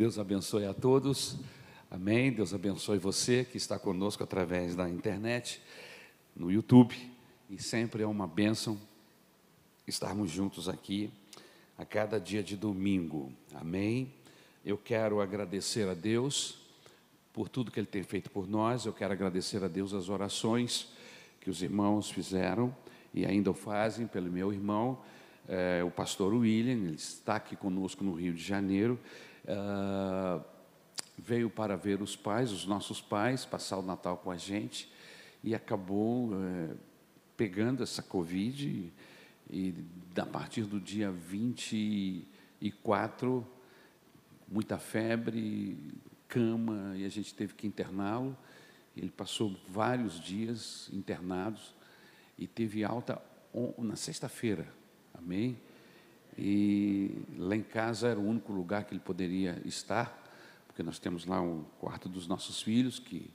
Deus abençoe a todos. Amém. Deus abençoe você que está conosco através da internet, no YouTube. E sempre é uma bênção estarmos juntos aqui a cada dia de domingo. Amém. Eu quero agradecer a Deus por tudo que Ele tem feito por nós. Eu quero agradecer a Deus as orações que os irmãos fizeram e ainda o fazem pelo meu irmão, é, o pastor William. Ele está aqui conosco no Rio de Janeiro. Uh, veio para ver os pais, os nossos pais, passar o Natal com a gente e acabou é, pegando essa Covid e, e a partir do dia 24, muita febre, cama e a gente teve que interná-lo. Ele passou vários dias internados e teve alta na sexta-feira, amém? E lá em casa era o único lugar que ele poderia estar, porque nós temos lá um quarto dos nossos filhos, que,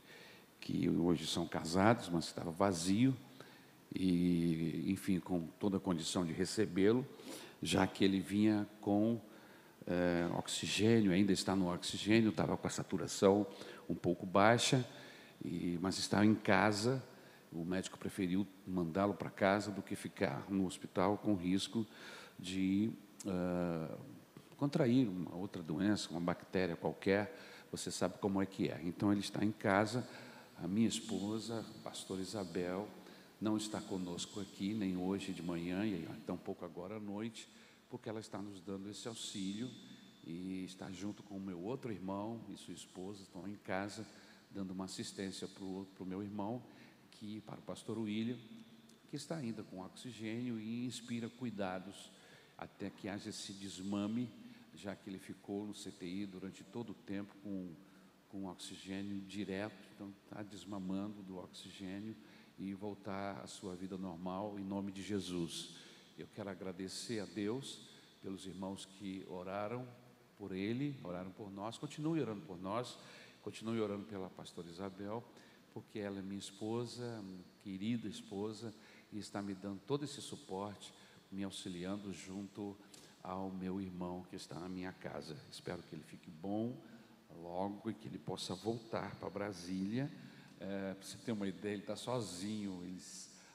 que hoje são casados, mas estava vazio, e, enfim, com toda a condição de recebê-lo, já que ele vinha com é, oxigênio, ainda está no oxigênio, estava com a saturação um pouco baixa, e, mas estava em casa. O médico preferiu mandá-lo para casa do que ficar no hospital com risco de uh, contrair uma outra doença, uma bactéria qualquer, você sabe como é que é. Então ele está em casa, a minha esposa, a pastora Isabel, não está conosco aqui, nem hoje de manhã, e tampouco agora à noite, porque ela está nos dando esse auxílio e está junto com o meu outro irmão e sua esposa, estão em casa, dando uma assistência para o meu irmão, que para o pastor William, que está ainda com oxigênio e inspira cuidados até que haja esse desmame, já que ele ficou no CTI durante todo o tempo com, com oxigênio direto, então está desmamando do oxigênio e voltar à sua vida normal em nome de Jesus. Eu quero agradecer a Deus pelos irmãos que oraram por ele, oraram por nós, continue orando por nós, continue orando pela pastora Isabel, porque ela é minha esposa, querida esposa, e está me dando todo esse suporte me auxiliando junto ao meu irmão que está na minha casa. Espero que ele fique bom logo e que ele possa voltar para Brasília. É, para você ter uma ideia, ele está sozinho.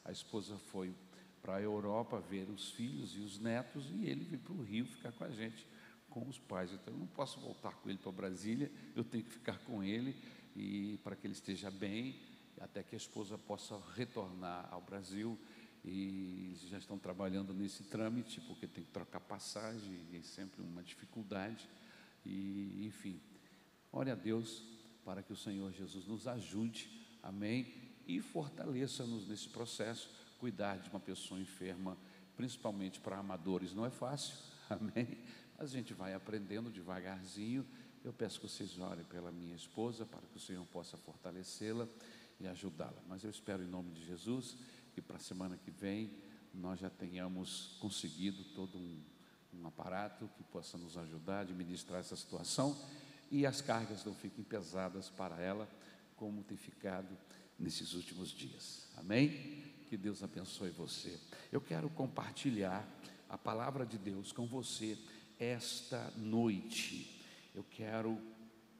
A esposa foi para a Europa ver os filhos e os netos e ele veio para o Rio ficar com a gente, com os pais. Então eu não posso voltar com ele para Brasília, eu tenho que ficar com ele e para que ele esteja bem, até que a esposa possa retornar ao Brasil e já estão trabalhando nesse trâmite, porque tem que trocar passagem, é sempre uma dificuldade. E, enfim, ore a Deus para que o Senhor Jesus nos ajude, amém? E fortaleça-nos nesse processo. Cuidar de uma pessoa enferma, principalmente para amadores, não é fácil, amém? Mas a gente vai aprendendo devagarzinho. Eu peço que vocês orem pela minha esposa, para que o Senhor possa fortalecê-la e ajudá-la. Mas eu espero, em nome de Jesus, que para a semana que vem nós já tenhamos conseguido todo um, um aparato que possa nos ajudar a administrar essa situação e as cargas não fiquem pesadas para ela, como tem ficado nesses últimos dias. Amém? Que Deus abençoe você. Eu quero compartilhar a palavra de Deus com você esta noite. Eu quero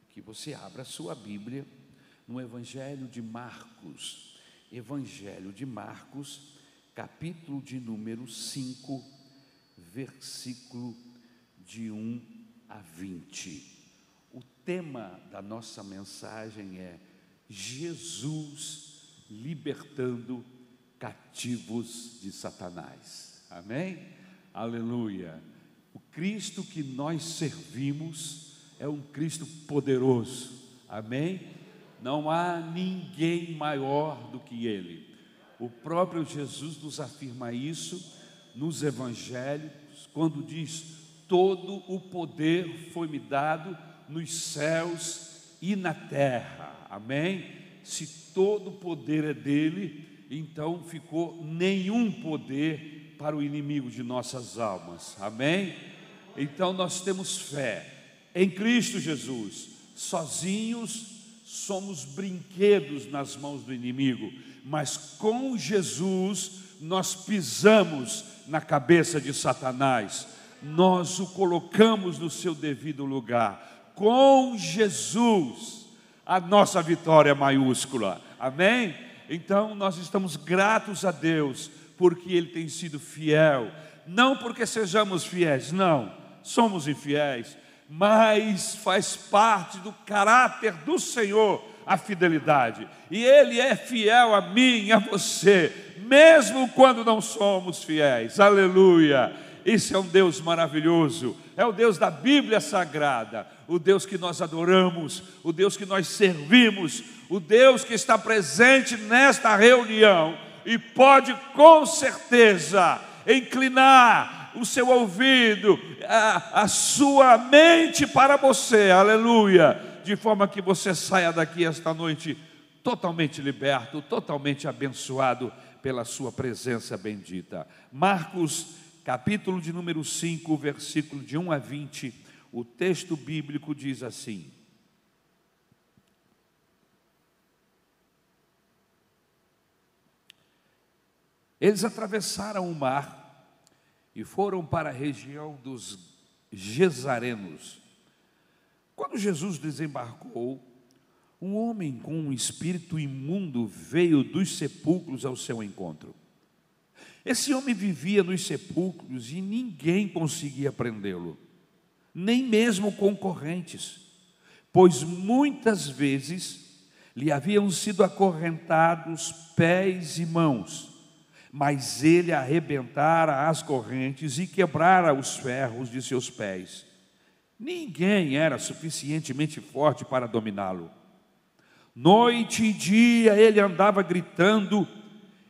que você abra a sua Bíblia no Evangelho de Marcos Evangelho de Marcos, capítulo de número 5, versículo de 1 a 20. O tema da nossa mensagem é Jesus libertando cativos de Satanás. Amém? Aleluia. O Cristo que nós servimos é um Cristo poderoso. Amém? Não há ninguém maior do que Ele. O próprio Jesus nos afirma isso nos evangelhos, quando diz: Todo o poder foi me dado nos céus e na terra. Amém? Se todo o poder é dele, então ficou nenhum poder para o inimigo de nossas almas. Amém? Então nós temos fé em Cristo Jesus, sozinhos somos brinquedos nas mãos do inimigo, mas com Jesus nós pisamos na cabeça de Satanás, nós o colocamos no seu devido lugar. com Jesus, a nossa vitória maiúscula. Amém? Então nós estamos gratos a Deus porque Ele tem sido fiel, não porque sejamos fiéis, não, somos infiéis, mas faz parte do caráter do Senhor a fidelidade, e Ele é fiel a mim a você, mesmo quando não somos fiéis, aleluia. Esse é um Deus maravilhoso, é o Deus da Bíblia Sagrada, o Deus que nós adoramos, o Deus que nós servimos, o Deus que está presente nesta reunião e pode com certeza inclinar o seu ouvido, a, a sua mente para você, aleluia, de forma que você saia daqui esta noite totalmente liberto, totalmente abençoado pela sua presença bendita. Marcos, capítulo de número 5, versículo de 1 a 20, o texto bíblico diz assim: Eles atravessaram o mar e foram para a região dos Gesarenos. Quando Jesus desembarcou, um homem com um espírito imundo veio dos sepulcros ao seu encontro. Esse homem vivia nos sepulcros e ninguém conseguia prendê-lo, nem mesmo concorrentes, pois muitas vezes lhe haviam sido acorrentados pés e mãos mas ele arrebentara as correntes e quebrara os ferros de seus pés. Ninguém era suficientemente forte para dominá-lo. Noite e dia ele andava gritando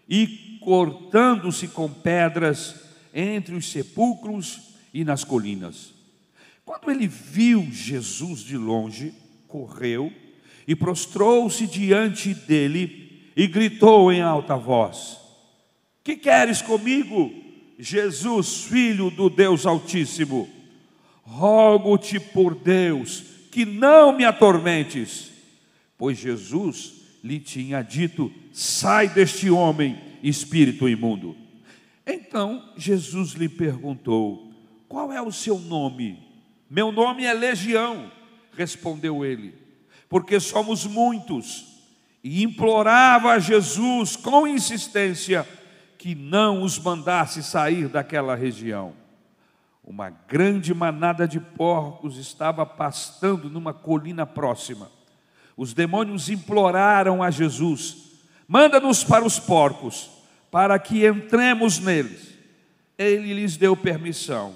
e cortando-se com pedras entre os sepulcros e nas colinas. Quando ele viu Jesus de longe, correu e prostrou-se diante dele e gritou em alta voz: que queres comigo, Jesus, filho do Deus Altíssimo? Rogo-te por Deus que não me atormentes, pois Jesus lhe tinha dito: sai deste homem, espírito imundo. Então Jesus lhe perguntou: qual é o seu nome? Meu nome é Legião, respondeu ele, porque somos muitos. E implorava a Jesus com insistência que não os mandasse sair daquela região. Uma grande manada de porcos estava pastando numa colina próxima. Os demônios imploraram a Jesus: manda-nos para os porcos, para que entremos neles. Ele lhes deu permissão,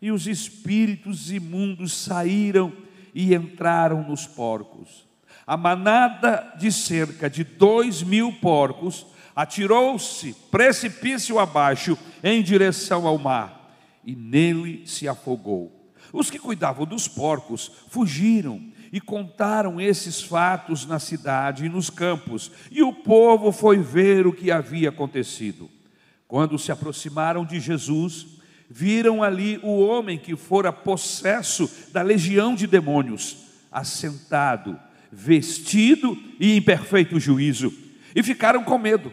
e os espíritos imundos saíram e entraram nos porcos. A manada de cerca de dois mil porcos atirou-se precipício abaixo em direção ao mar e nele se afogou. Os que cuidavam dos porcos fugiram e contaram esses fatos na cidade e nos campos, e o povo foi ver o que havia acontecido. Quando se aproximaram de Jesus, viram ali o homem que fora possesso da legião de demônios, assentado, vestido e em perfeito juízo, e ficaram com medo.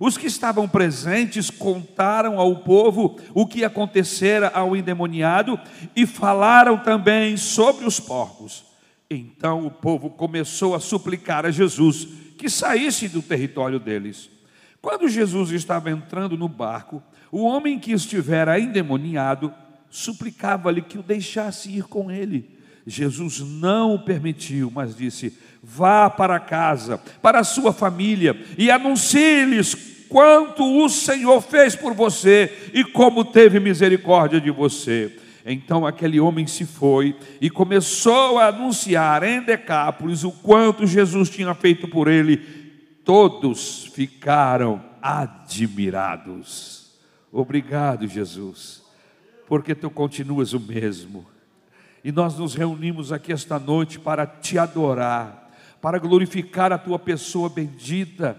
Os que estavam presentes contaram ao povo o que acontecera ao endemoniado e falaram também sobre os porcos. Então o povo começou a suplicar a Jesus que saísse do território deles. Quando Jesus estava entrando no barco, o homem que estivera endemoniado suplicava-lhe que o deixasse ir com ele. Jesus não o permitiu, mas disse: Vá para casa, para a sua família e anuncie-lhes quanto o Senhor fez por você e como teve misericórdia de você. Então aquele homem se foi e começou a anunciar em Decápolis o quanto Jesus tinha feito por ele. Todos ficaram admirados. Obrigado, Jesus, porque tu continuas o mesmo. E nós nos reunimos aqui esta noite para te adorar, para glorificar a tua pessoa bendita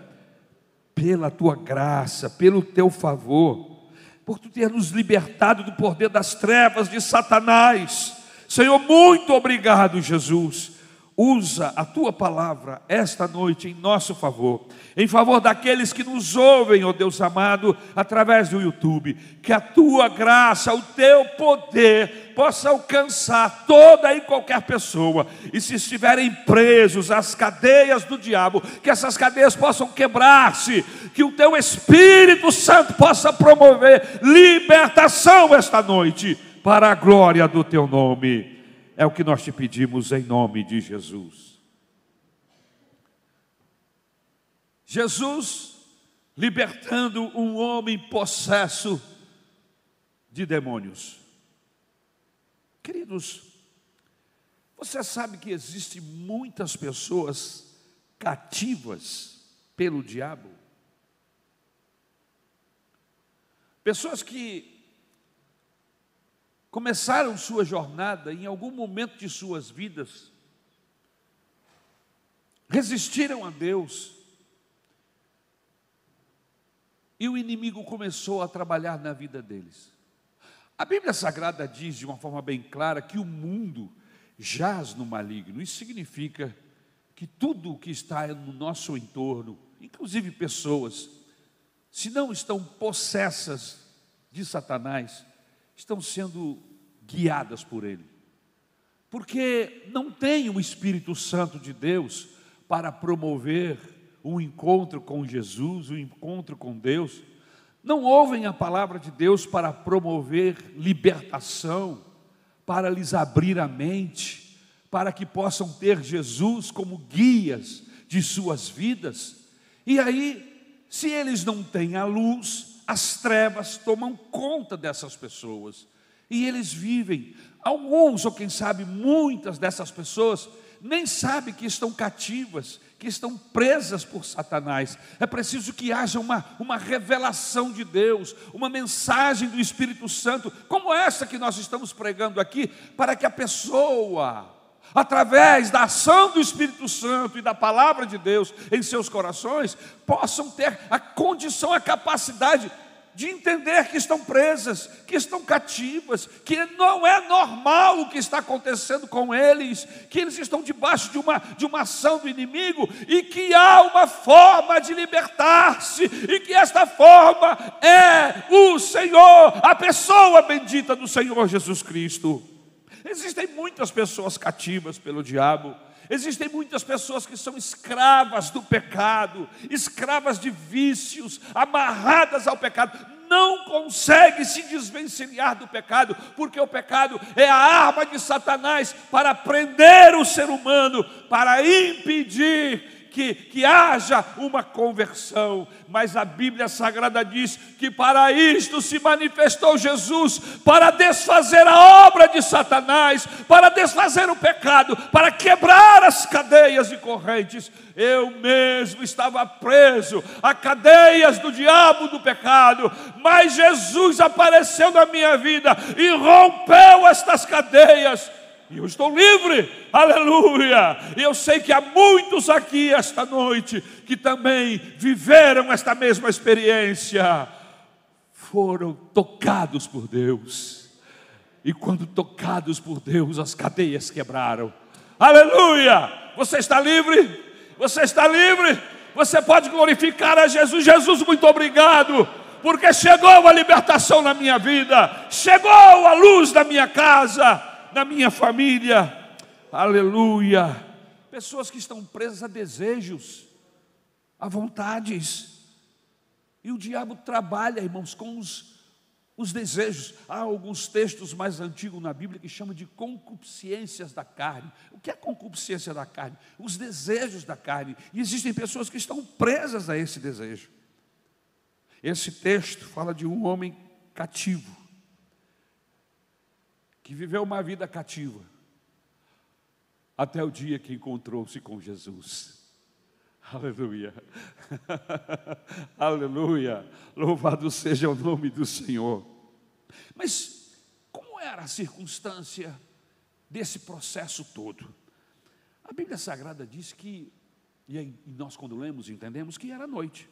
pela tua graça, pelo teu favor, por tu ter nos libertado do poder das trevas de Satanás. Senhor, muito obrigado, Jesus. Usa a tua palavra esta noite em nosso favor, em favor daqueles que nos ouvem, ó oh Deus amado, através do YouTube, que a tua graça, o teu poder possa alcançar toda e qualquer pessoa, e se estiverem presos às cadeias do diabo, que essas cadeias possam quebrar-se, que o teu Espírito Santo possa promover libertação esta noite, para a glória do teu nome. É o que nós te pedimos em nome de Jesus. Jesus libertando um homem possesso de demônios. Queridos, você sabe que existem muitas pessoas cativas pelo diabo? Pessoas que começaram sua jornada em algum momento de suas vidas, resistiram a Deus, e o inimigo começou a trabalhar na vida deles. A Bíblia Sagrada diz de uma forma bem clara que o mundo jaz no maligno. Isso significa que tudo o que está no nosso entorno, inclusive pessoas, se não estão possessas de Satanás, estão sendo guiadas por Ele. Porque não tem o Espírito Santo de Deus para promover um encontro com Jesus, um encontro com Deus. Não ouvem a palavra de Deus para promover libertação, para lhes abrir a mente, para que possam ter Jesus como guias de suas vidas. E aí, se eles não têm a luz, as trevas tomam conta dessas pessoas e eles vivem. Alguns, ou quem sabe muitas dessas pessoas, nem sabem que estão cativas, que estão presas por Satanás. É preciso que haja uma, uma revelação de Deus, uma mensagem do Espírito Santo, como essa que nós estamos pregando aqui, para que a pessoa, através da ação do Espírito Santo e da palavra de Deus em seus corações, possam ter a condição, a capacidade de entender que estão presas, que estão cativas, que não é normal o que está acontecendo com eles, que eles estão debaixo de uma, de uma ação do inimigo e que há uma forma de libertar-se, e que esta forma é o Senhor, a pessoa bendita do Senhor Jesus Cristo. Existem muitas pessoas cativas pelo diabo. Existem muitas pessoas que são escravas do pecado, escravas de vícios, amarradas ao pecado, não consegue se desvencilhar do pecado, porque o pecado é a arma de Satanás para prender o ser humano, para impedir que, que haja uma conversão, mas a Bíblia Sagrada diz que para isto se manifestou Jesus para desfazer a obra de Satanás, para desfazer o pecado, para quebrar as cadeias e correntes. Eu mesmo estava preso a cadeias do diabo do pecado, mas Jesus apareceu na minha vida e rompeu estas cadeias e eu estou livre, aleluia. E eu sei que há muitos aqui esta noite que também viveram esta mesma experiência, foram tocados por Deus. E quando tocados por Deus, as cadeias quebraram. Aleluia! Você está livre? Você está livre? Você pode glorificar a Jesus. Jesus, muito obrigado porque chegou a libertação na minha vida, chegou a luz da minha casa, na minha família. Aleluia. Pessoas que estão presas a desejos, a vontades. E o diabo trabalha, irmãos, com os, os desejos. Há alguns textos mais antigos na Bíblia que chamam de concupiscências da carne. O que é concupiscência da carne? Os desejos da carne. E existem pessoas que estão presas a esse desejo. Esse texto fala de um homem cativo que viveu uma vida cativa, até o dia que encontrou-se com Jesus. Aleluia, aleluia, louvado seja o nome do Senhor. Mas como era a circunstância desse processo todo? A Bíblia Sagrada diz que, e nós quando lemos entendemos que era noite.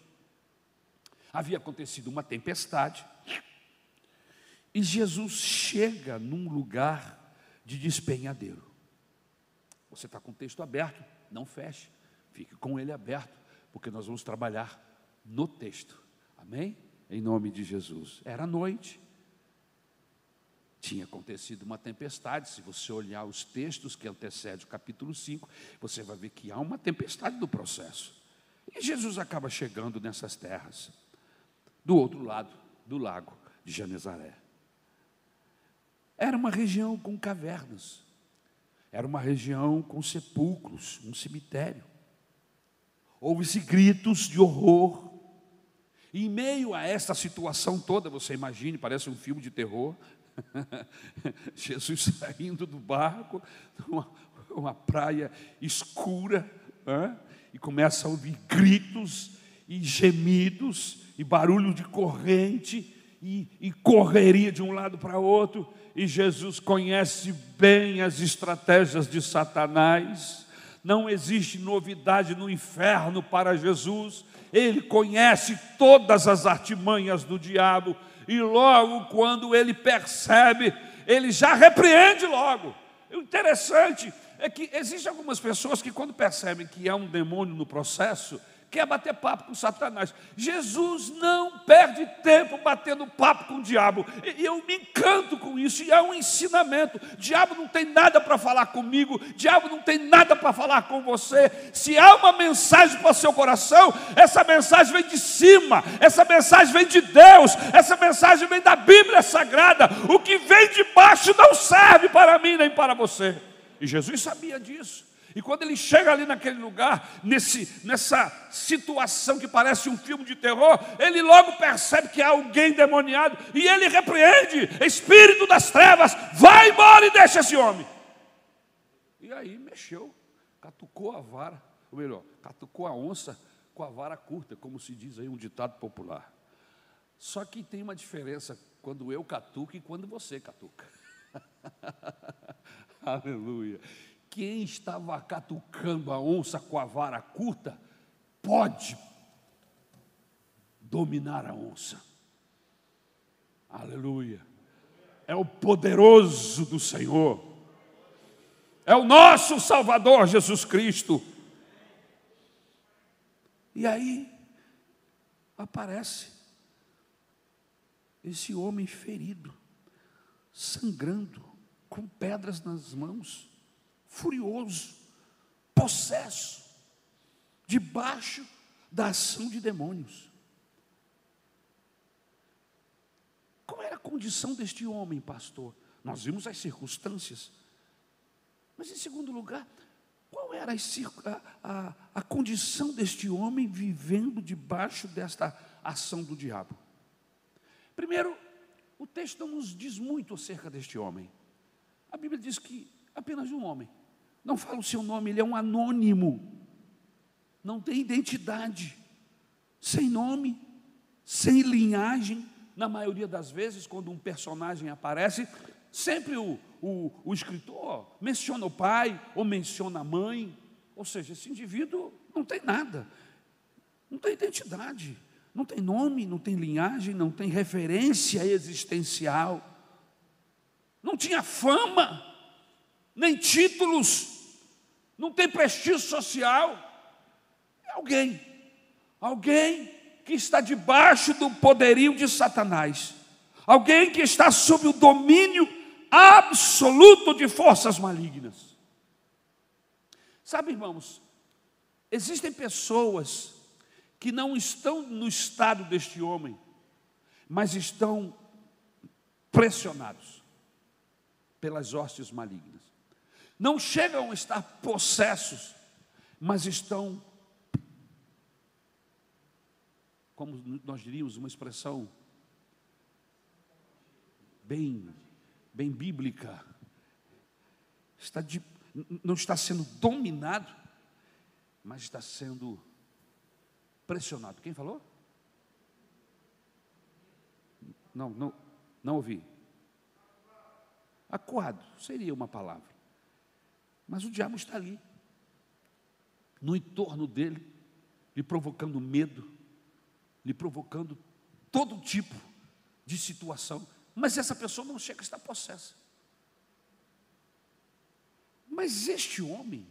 Havia acontecido uma tempestade, e Jesus chega num lugar de despenhadeiro. Você está com o texto aberto, não feche, fique com ele aberto, porque nós vamos trabalhar no texto. Amém? Em nome de Jesus. Era noite. Tinha acontecido uma tempestade. Se você olhar os textos que antecedem o capítulo 5, você vai ver que há uma tempestade no processo. E Jesus acaba chegando nessas terras, do outro lado do lago de Genezaré. Era uma região com cavernas, era uma região com sepulcros, um cemitério. Houve-se gritos de horror. E em meio a esta situação toda, você imagine, parece um filme de terror. Jesus saindo do barco, uma, uma praia escura, e começa a ouvir gritos e gemidos e barulho de corrente e, e correria de um lado para outro. E Jesus conhece bem as estratégias de Satanás. Não existe novidade no inferno para Jesus. Ele conhece todas as artimanhas do diabo. E logo quando ele percebe, ele já repreende logo. O interessante é que existem algumas pessoas que, quando percebem que há um demônio no processo, quer bater papo com Satanás. Jesus não perde tempo batendo papo com o diabo. E eu me encanto com isso, e é um ensinamento. Diabo não tem nada para falar comigo, diabo não tem nada para falar com você. Se há uma mensagem para o seu coração, essa mensagem vem de cima, essa mensagem vem de Deus, essa mensagem vem da Bíblia Sagrada. O que vem de baixo não serve para mim nem para você. E Jesus sabia disso. E quando ele chega ali naquele lugar, nesse, nessa situação que parece um filme de terror, ele logo percebe que há alguém demoniado e ele repreende: Espírito das trevas, vai embora e deixa esse homem. E aí mexeu, catucou a vara, ou melhor, catucou a onça com a vara curta, como se diz aí um ditado popular. Só que tem uma diferença quando eu catuco e quando você catuca. Aleluia quem estava catucando a onça com a vara curta pode dominar a onça. Aleluia. É o poderoso do Senhor. É o nosso Salvador Jesus Cristo. E aí aparece esse homem ferido, sangrando, com pedras nas mãos furioso, possesso, debaixo da ação de demônios. Qual era a condição deste homem, pastor? Nós vimos as circunstâncias. Mas, em segundo lugar, qual era a, a, a condição deste homem vivendo debaixo desta ação do diabo? Primeiro, o texto não nos diz muito acerca deste homem. A Bíblia diz que apenas um homem. Não fala o seu nome, ele é um anônimo. Não tem identidade. Sem nome, sem linhagem. Na maioria das vezes, quando um personagem aparece, sempre o, o, o escritor menciona o pai ou menciona a mãe. Ou seja, esse indivíduo não tem nada, não tem identidade, não tem nome, não tem linhagem, não tem referência existencial, não tinha fama nem títulos, não tem prestígio social. É alguém, alguém que está debaixo do poderio de Satanás, alguém que está sob o domínio absoluto de forças malignas. Sabe, irmãos, existem pessoas que não estão no estado deste homem, mas estão pressionados pelas hostes malignas não chegam a estar possessos, mas estão, como nós diríamos, uma expressão bem, bem bíblica, está de, não está sendo dominado, mas está sendo pressionado. Quem falou? Não, não, não ouvi. Acuado seria uma palavra. Mas o diabo está ali, no entorno dele, lhe provocando medo, lhe provocando todo tipo de situação. Mas essa pessoa não chega a estar possessa. Mas este homem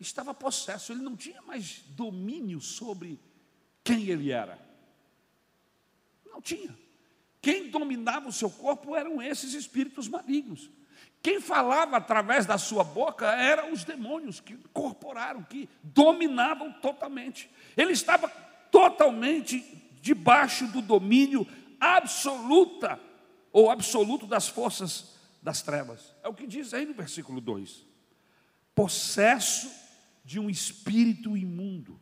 estava possesso, ele não tinha mais domínio sobre quem ele era. Não tinha. Quem dominava o seu corpo eram esses espíritos malignos. Quem falava através da sua boca eram os demônios que incorporaram, que dominavam totalmente. Ele estava totalmente debaixo do domínio absoluta ou absoluto das forças das trevas. É o que diz aí no versículo 2. Possesso de um espírito imundo.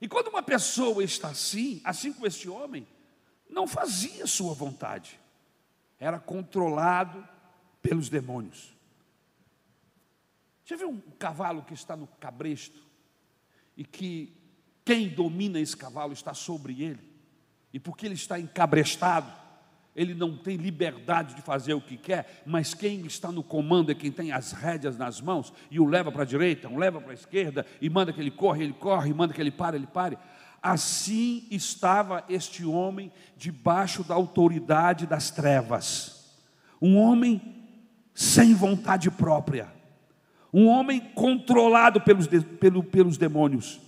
E quando uma pessoa está assim, assim como este homem, não fazia sua vontade, era controlado pelos demônios. Já viu um cavalo que está no cabresto e que quem domina esse cavalo está sobre ele, e porque ele está encabrestado, ele não tem liberdade de fazer o que quer, mas quem está no comando é quem tem as rédeas nas mãos e o leva para a direita, o leva para a esquerda, e manda que ele corre, ele corre, e manda que ele pare, ele pare. Assim estava este homem debaixo da autoridade das trevas. Um homem sem vontade própria. Um homem controlado pelos, pelo, pelos demônios.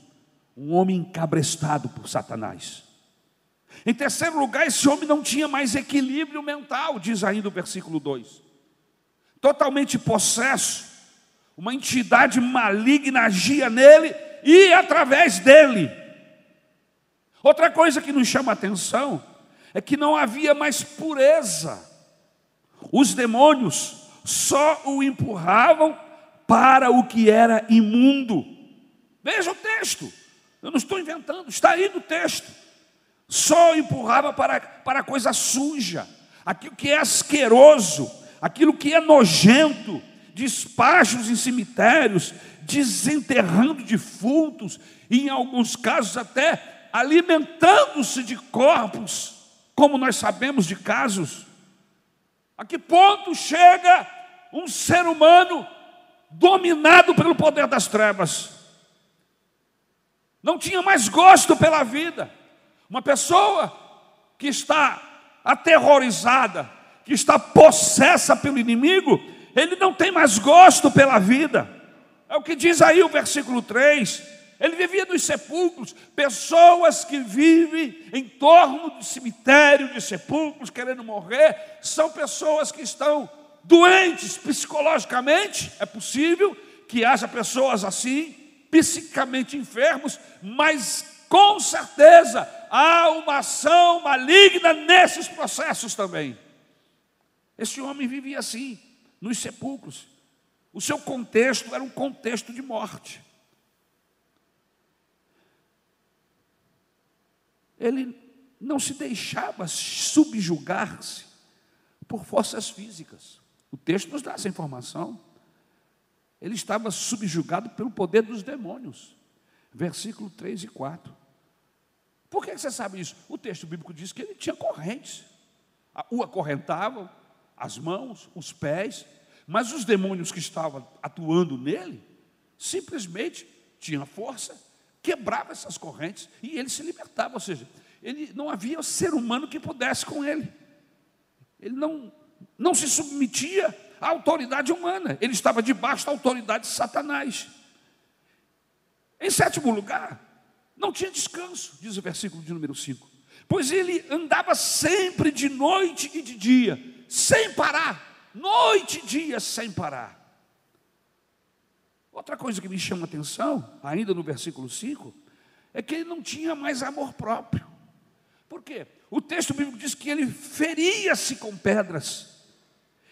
Um homem encabrestado por Satanás. Em terceiro lugar, esse homem não tinha mais equilíbrio mental, diz ainda o versículo 2. Totalmente possesso, uma entidade maligna agia nele e através dele. Outra coisa que nos chama a atenção é que não havia mais pureza. Os demônios só o empurravam para o que era imundo. Veja o texto, eu não estou inventando, está aí no texto. Só o empurrava para, para coisa suja, aquilo que é asqueroso, aquilo que é nojento, despachos em cemitérios, desenterrando defuntos, e em alguns casos até alimentando-se de corpos, como nós sabemos de casos. A que ponto chega um ser humano dominado pelo poder das trevas? Não tinha mais gosto pela vida. Uma pessoa que está aterrorizada, que está possessa pelo inimigo, ele não tem mais gosto pela vida. É o que diz aí o versículo 3. Ele vivia nos sepulcros, pessoas que vivem em torno do cemitério de sepulcros, querendo morrer, são pessoas que estão doentes psicologicamente, é possível que haja pessoas assim, psicamente enfermos, mas com certeza há uma ação maligna nesses processos também. Esse homem vivia assim, nos sepulcros. O seu contexto era um contexto de morte. Ele não se deixava subjugar-se por forças físicas. O texto nos dá essa informação. Ele estava subjugado pelo poder dos demônios. Versículo 3 e 4. Por que você sabe isso? O texto bíblico diz que ele tinha correntes. O acorrentavam, as mãos, os pés, mas os demônios que estavam atuando nele simplesmente tinham força quebrava essas correntes e ele se libertava, ou seja, ele não havia ser humano que pudesse com ele. Ele não, não se submetia à autoridade humana, ele estava debaixo da autoridade de Satanás. Em sétimo lugar, não tinha descanso, diz o versículo de número 5, pois ele andava sempre de noite e de dia, sem parar, noite e dia sem parar. Outra coisa que me chama a atenção, ainda no versículo 5, é que ele não tinha mais amor próprio. Por quê? O texto bíblico diz que ele feria-se com pedras,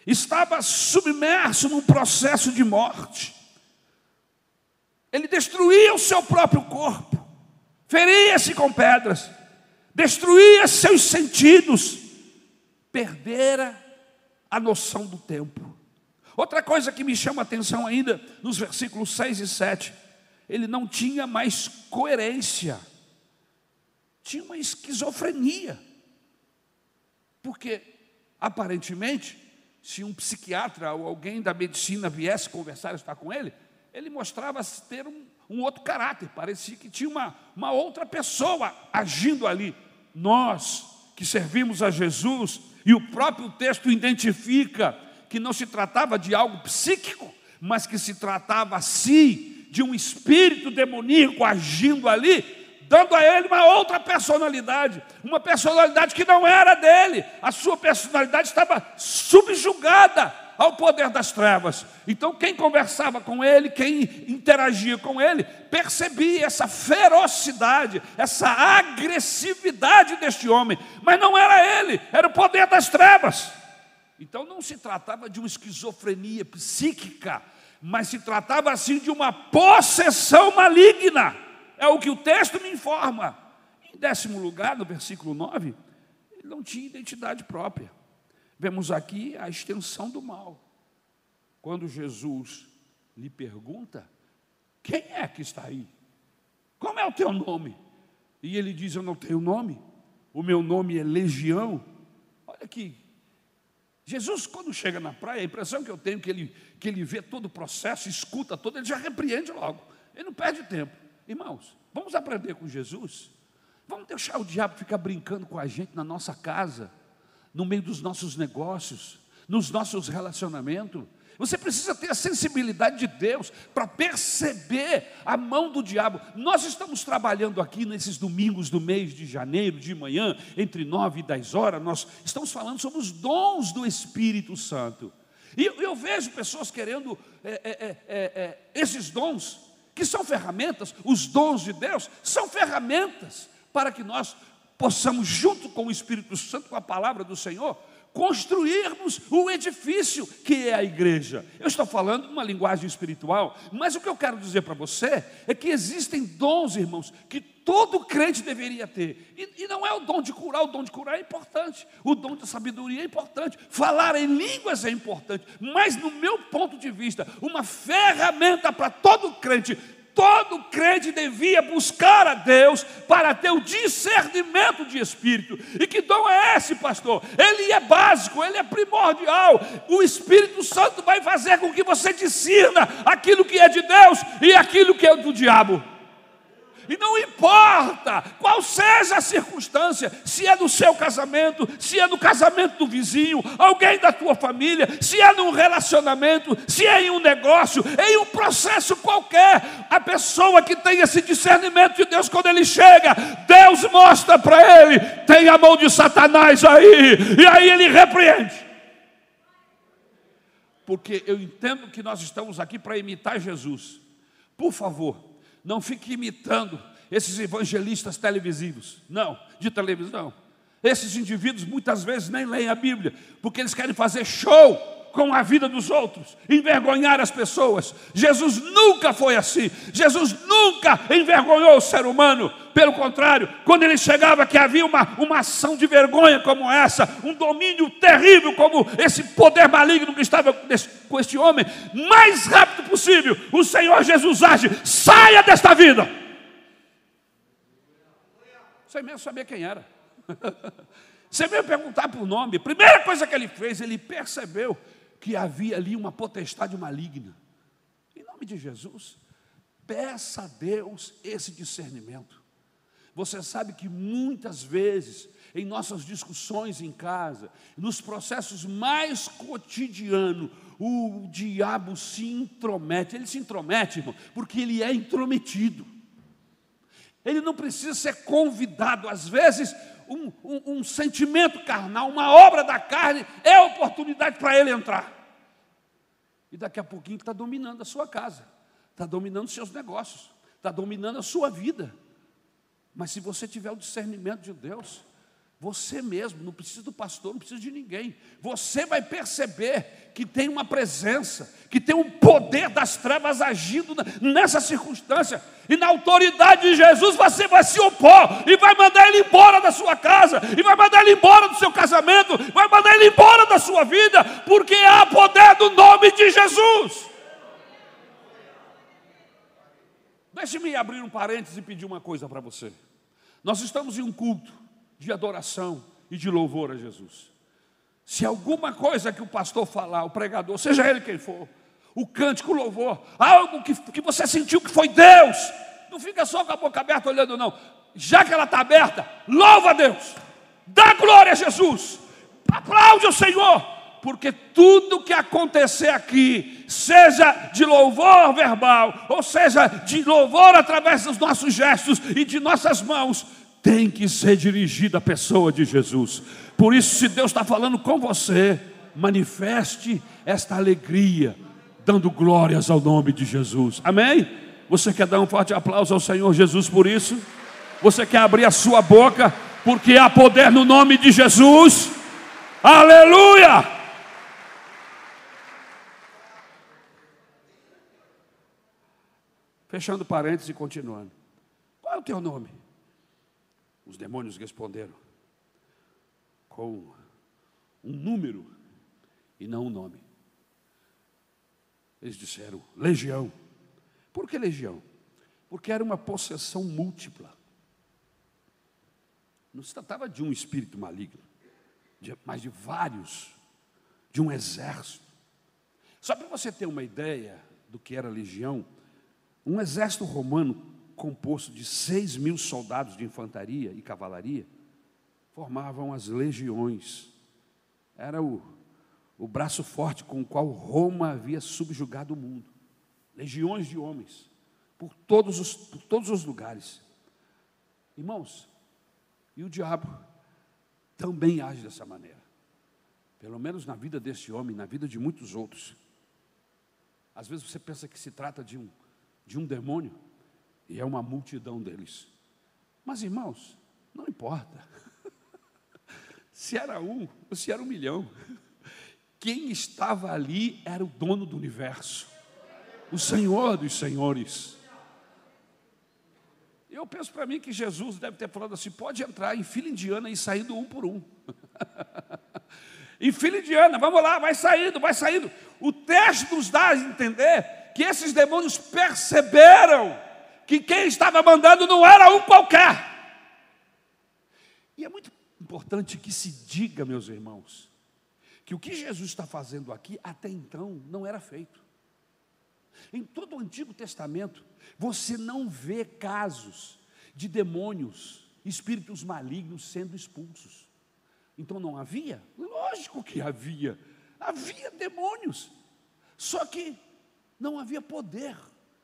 estava submerso num processo de morte. Ele destruía o seu próprio corpo, feria-se com pedras, destruía seus sentidos, perdera a noção do tempo. Outra coisa que me chama a atenção ainda, nos versículos 6 e 7, ele não tinha mais coerência, tinha uma esquizofrenia. Porque, aparentemente, se um psiquiatra ou alguém da medicina viesse conversar, estar com ele, ele mostrava ter um, um outro caráter, parecia que tinha uma, uma outra pessoa agindo ali. Nós que servimos a Jesus, e o próprio texto identifica que não se tratava de algo psíquico, mas que se tratava assim de um espírito demoníaco agindo ali, dando a ele uma outra personalidade, uma personalidade que não era dele, a sua personalidade estava subjugada ao poder das trevas. Então, quem conversava com ele, quem interagia com ele, percebia essa ferocidade, essa agressividade deste homem, mas não era ele, era o poder das trevas. Então, não se tratava de uma esquizofrenia psíquica, mas se tratava assim de uma possessão maligna, é o que o texto me informa. Em décimo lugar, no versículo 9, ele não tinha identidade própria. Vemos aqui a extensão do mal. Quando Jesus lhe pergunta: Quem é que está aí? Como é o teu nome? E ele diz: Eu não tenho nome, o meu nome é Legião. Olha aqui. Jesus, quando chega na praia, a impressão que eu tenho é que ele, que ele vê todo o processo, escuta todo, ele já repreende logo. Ele não perde tempo. Irmãos, vamos aprender com Jesus. Vamos deixar o diabo ficar brincando com a gente na nossa casa no meio dos nossos negócios, nos nossos relacionamentos. Você precisa ter a sensibilidade de Deus para perceber a mão do diabo. Nós estamos trabalhando aqui nesses domingos do mês de janeiro, de manhã, entre nove e dez horas, nós estamos falando sobre os dons do Espírito Santo. E eu vejo pessoas querendo é, é, é, é, é esses dons, que são ferramentas, os dons de Deus, são ferramentas para que nós possamos, junto com o Espírito Santo, com a palavra do Senhor, construirmos o edifício que é a igreja. Eu estou falando uma linguagem espiritual, mas o que eu quero dizer para você é que existem dons, irmãos, que todo crente deveria ter. E, e, não é o dom de curar, o dom de curar é importante, o dom de sabedoria é importante, falar em línguas é importante, mas no meu ponto de vista, uma ferramenta para todo crente todo crente devia buscar a Deus para ter o discernimento de espírito. E que dom é esse, pastor? Ele é básico, ele é primordial. O Espírito Santo vai fazer com que você discirna aquilo que é de Deus e aquilo que é do diabo. E não importa qual seja a circunstância, se é no seu casamento, se é no casamento do vizinho, alguém da tua família, se é num relacionamento, se é em um negócio, em um processo qualquer, a pessoa que tem esse discernimento de Deus, quando ele chega, Deus mostra para ele: tem a mão de Satanás aí, e aí ele repreende. Porque eu entendo que nós estamos aqui para imitar Jesus. Por favor, não fique imitando esses evangelistas televisivos. Não, de televisão. Esses indivíduos muitas vezes nem leem a Bíblia, porque eles querem fazer show com a vida dos outros, envergonhar as pessoas. Jesus nunca foi assim. Jesus nunca envergonhou o ser humano. Pelo contrário, quando ele chegava que havia uma, uma ação de vergonha como essa, um domínio terrível como esse poder maligno que estava com este homem, mais rápido possível, o Senhor Jesus age, saia desta vida. Você mesmo sabia quem era. Você veio perguntar por nome. Primeira coisa que ele fez, ele percebeu que havia ali uma potestade maligna. Em nome de Jesus, peça a Deus esse discernimento. Você sabe que muitas vezes, em nossas discussões em casa, nos processos mais cotidianos, o diabo se intromete. Ele se intromete, irmão, porque ele é intrometido. Ele não precisa ser convidado. Às vezes, um, um, um sentimento carnal, uma obra da carne, é oportunidade para ele entrar. E daqui a pouquinho está dominando a sua casa, está dominando os seus negócios, está dominando a sua vida. Mas se você tiver o discernimento de Deus, você mesmo, não precisa do pastor, não precisa de ninguém. Você vai perceber que tem uma presença, que tem um poder das trevas agindo nessa circunstância. E na autoridade de Jesus você vai se opor e vai mandar ele embora da sua casa, e vai mandar ele embora do seu casamento, vai mandar ele embora da sua vida, porque há poder do nome de Jesus. Deixe-me abrir um parênteses e pedir uma coisa para você. Nós estamos em um culto de adoração e de louvor a Jesus. Se alguma coisa que o pastor falar, o pregador, seja ele quem for, o cântico, o louvor, algo que, que você sentiu que foi Deus, não fica só com a boca aberta olhando, não. Já que ela está aberta, louva a Deus, dá glória a Jesus, aplaude o Senhor, porque tudo que acontecer aqui, seja de louvor verbal, ou seja de louvor através dos nossos gestos e de nossas mãos, tem que ser dirigido à pessoa de Jesus. Por isso, se Deus está falando com você, manifeste esta alegria, dando glórias ao nome de Jesus. Amém? Você quer dar um forte aplauso ao Senhor Jesus por isso? Você quer abrir a sua boca, porque há poder no nome de Jesus? Aleluia! Fechando parênteses e continuando. Qual é o teu nome? Os demônios responderam com um número e não um nome. Eles disseram: Legião. Por que legião? Porque era uma possessão múltipla. Não se tratava de um espírito maligno, mas de vários, de um exército. Só para você ter uma ideia do que era legião, um exército romano composto de seis mil soldados de infantaria e cavalaria, formavam as legiões. Era o, o braço forte com o qual Roma havia subjugado o mundo. Legiões de homens, por todos os, por todos os lugares. Irmãos, e o diabo também age dessa maneira. Pelo menos na vida desse homem, na vida de muitos outros. Às vezes você pensa que se trata de um, de um demônio, e é uma multidão deles. Mas irmãos, não importa. se era um ou se era um milhão. Quem estava ali era o dono do universo, o Senhor dos senhores. Eu penso para mim que Jesus deve ter falado assim: pode entrar em fila indiana e saindo um por um. em fila indiana, vamos lá, vai saindo, vai saindo. O texto nos dá a entender que esses demônios perceberam que quem estava mandando não era um qualquer. E é muito importante que se diga, meus irmãos, que o que Jesus está fazendo aqui até então não era feito. Em todo o Antigo Testamento, você não vê casos de demônios, espíritos malignos sendo expulsos. Então não havia? Lógico que havia. Havia demônios. Só que não havia poder,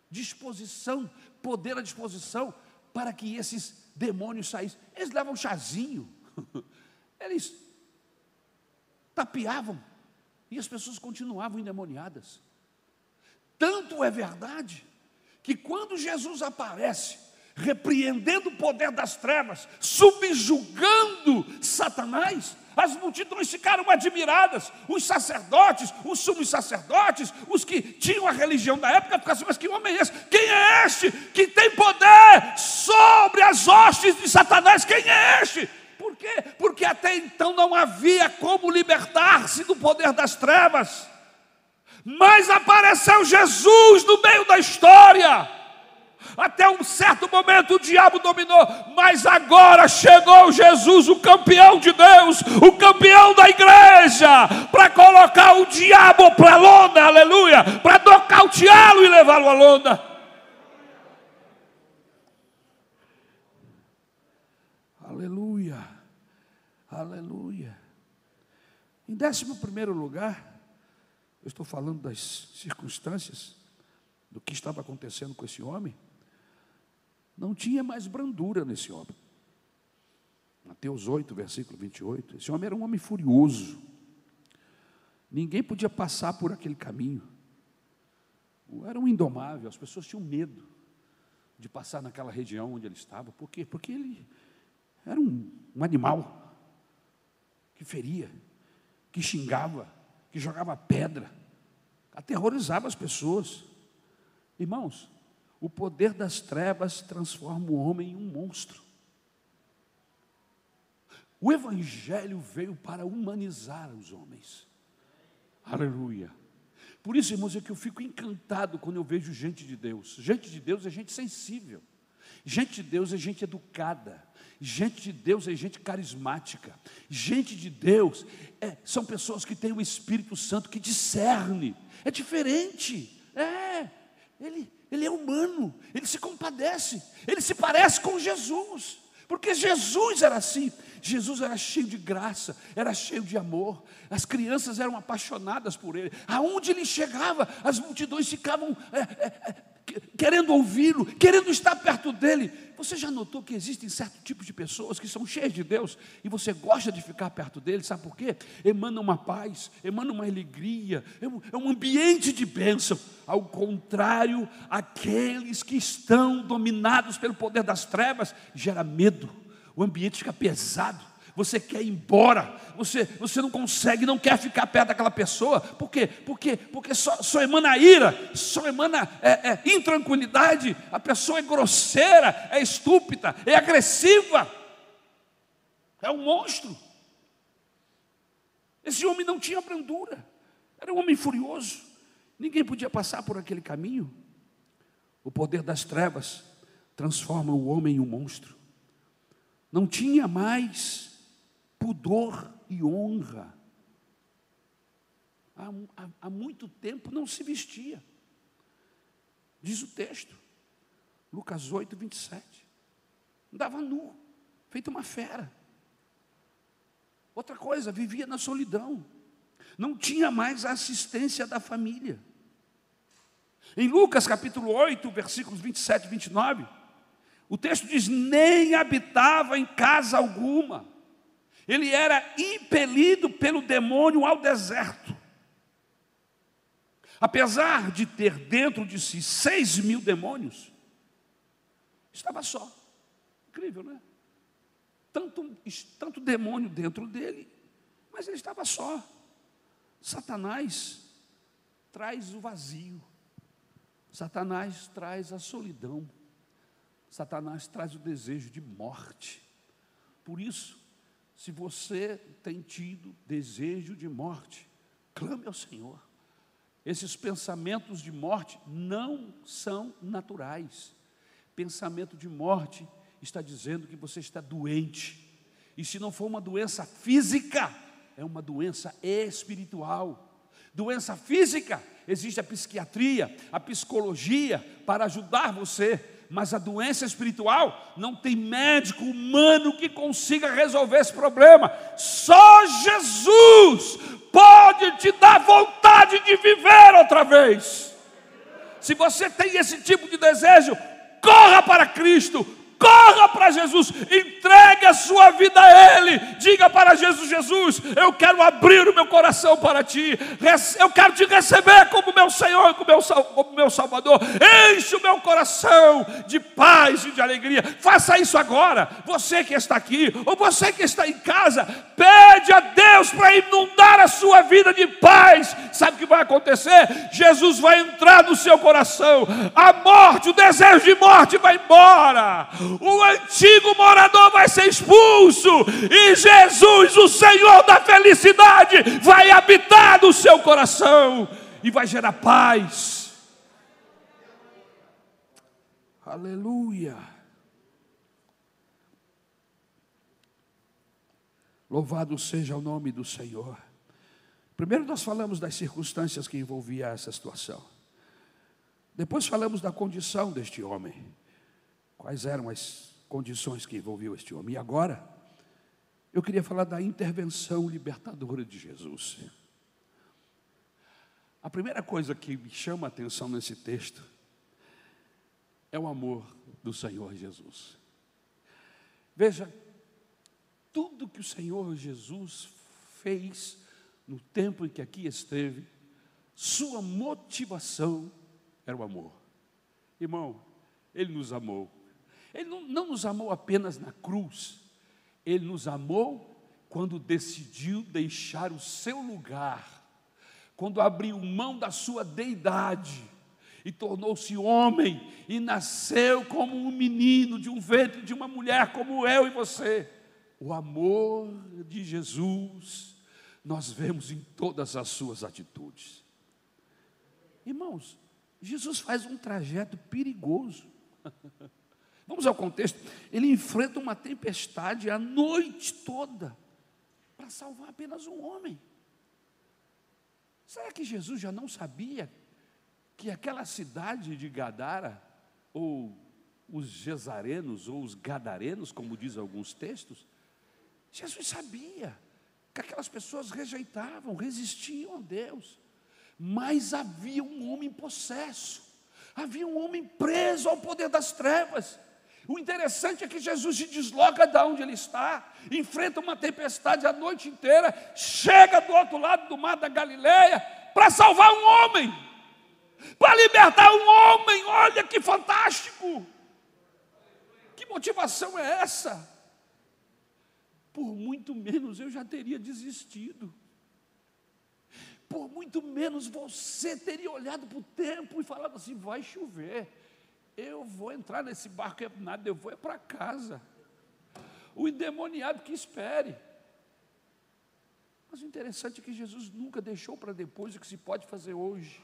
disposição poder à disposição para que esses demônios saíssem. Eles levam chazinho, eles tapeavam e as pessoas continuavam endemoniadas. Tanto é verdade que quando Jesus aparece, repreendendo o poder das trevas, subjugando Satanás, as multidões ficaram admiradas, os sacerdotes, os sumos sacerdotes, os que tinham a religião da época, ficaram assim, mas que homem é esse? Quem é este que tem poder sobre as hostes de Satanás? Quem é este? Por quê? Porque até então não havia como libertar-se do poder das trevas. Mas apareceu Jesus no meio da história até um certo momento o diabo dominou, mas agora chegou Jesus, o campeão de Deus, o campeão da igreja, para colocar o diabo para a lona, aleluia, para nocauteá-lo e levá-lo à lona. Aleluia, aleluia. Em décimo primeiro lugar, eu estou falando das circunstâncias, do que estava acontecendo com esse homem. Não tinha mais brandura nesse homem. Mateus 8, versículo 28. Esse homem era um homem furioso. Ninguém podia passar por aquele caminho. Era um indomável, as pessoas tinham medo de passar naquela região onde ele estava. Por quê? Porque ele era um, um animal que feria, que xingava, que jogava pedra, aterrorizava as pessoas. Irmãos, o poder das trevas transforma o homem em um monstro. O Evangelho veio para humanizar os homens. Aleluia. Por isso, irmãos, é que eu fico encantado quando eu vejo gente de Deus. Gente de Deus é gente sensível. Gente de Deus é gente educada. Gente de Deus é gente carismática. Gente de Deus é, são pessoas que têm o Espírito Santo que discerne. É diferente. É. Ele, ele é humano, ele se compadece, ele se parece com Jesus. Porque Jesus era assim. Jesus era cheio de graça, era cheio de amor. As crianças eram apaixonadas por ele. Aonde ele chegava, as multidões ficavam é, é, é, querendo ouvi-lo, querendo estar perto dele. Você já notou que existem certos tipos de pessoas que são cheias de Deus e você gosta de ficar perto dele, sabe por quê? Emana uma paz, emana uma alegria, é um, é ambiente de bênção. Ao contrário, aqueles que estão dominados pelo poder das trevas, gera medo, o ambiente fica pesado você quer ir embora, você, você não consegue, não quer ficar perto daquela pessoa, por quê? Porque, porque só, só emana ira, só emana é, é, intranquilidade, a pessoa é grosseira, é estúpida, é agressiva, é um monstro. Esse homem não tinha brandura, era um homem furioso, ninguém podia passar por aquele caminho. O poder das trevas transforma o homem em um monstro. Não tinha mais pudor e honra. Há, há, há, muito tempo não se vestia. Diz o texto, Lucas 8, 27. Andava nu, feito uma fera. Outra coisa, vivia na solidão. Não tinha mais a assistência da família. Em Lucas capítulo 8, versículos 27 e 29, o texto diz: Nem habitava em casa alguma ele era impelido pelo demônio ao deserto. Apesar de ter dentro de si seis mil demônios, estava só. Incrível, né? Tanto, tanto demônio dentro dele, mas ele estava só. Satanás traz o vazio, Satanás traz a solidão, Satanás traz o desejo de morte. Por isso, se você tem tido desejo de morte, clame ao Senhor. Esses pensamentos de morte não são naturais. Pensamento de morte está dizendo que você está doente. E se não for uma doença física, é uma doença espiritual. Doença física, existe a psiquiatria, a psicologia para ajudar você mas a doença espiritual não tem médico humano que consiga resolver esse problema. Só Jesus pode te dar vontade de viver outra vez. Se você tem esse tipo de desejo, corra para Cristo, corra para Jesus, entregue a sua vida a Ele, diga para Jesus: Jesus, eu quero abrir o meu coração para Ti, eu quero Te receber como meu Senhor, como meu, Salvador, enche o meu coração de paz e de alegria. Faça isso agora, você que está aqui, ou você que está em casa, pede a Deus para inundar a sua vida de paz. Sabe o que vai acontecer? Jesus vai entrar no seu coração, a morte, o desejo de morte vai embora o antigo morador vai ser expulso, e Jesus, o Senhor da felicidade, vai habitar no seu coração e vai gerar paz. Aleluia. Louvado seja o nome do Senhor. Primeiro nós falamos das circunstâncias que envolvia essa situação. Depois falamos da condição deste homem quais eram as condições que envolviam este homem. E agora, eu queria falar da intervenção libertadora de Jesus. A primeira coisa que me chama a atenção nesse texto é o amor do Senhor Jesus. Veja, tudo que o Senhor Jesus fez no tempo em que aqui esteve, sua motivação era o amor. Irmão, Ele nos amou ele não, não nos amou apenas na cruz, ele nos amou quando decidiu deixar o seu lugar, quando abriu mão da sua deidade e tornou-se homem e nasceu como um menino de um ventre de uma mulher como eu e você. O amor de Jesus nós vemos em todas as suas atitudes. Irmãos, Jesus faz um trajeto perigoso. Vamos ao contexto. Ele enfrenta uma tempestade a noite toda para salvar apenas um homem. Será que Jesus já não sabia que aquela cidade de Gadara, ou os gesarenos ou os gadarenos, como diz alguns textos, Jesus sabia que aquelas pessoas rejeitavam, resistiam a Deus, mas havia um homem possesso, havia um homem preso ao poder das trevas. O interessante é que Jesus se desloca de onde ele está, enfrenta uma tempestade a noite inteira, chega do outro lado do mar da Galileia para salvar um homem, para libertar um homem. Olha que fantástico! Que motivação é essa? Por muito menos eu já teria desistido. Por muito menos você teria olhado para o tempo e falado assim: vai chover eu vou entrar nesse barco, é nada, eu vou é para casa. O endemoniado que espere. Mas o interessante é que Jesus nunca deixou para depois o que se pode fazer hoje.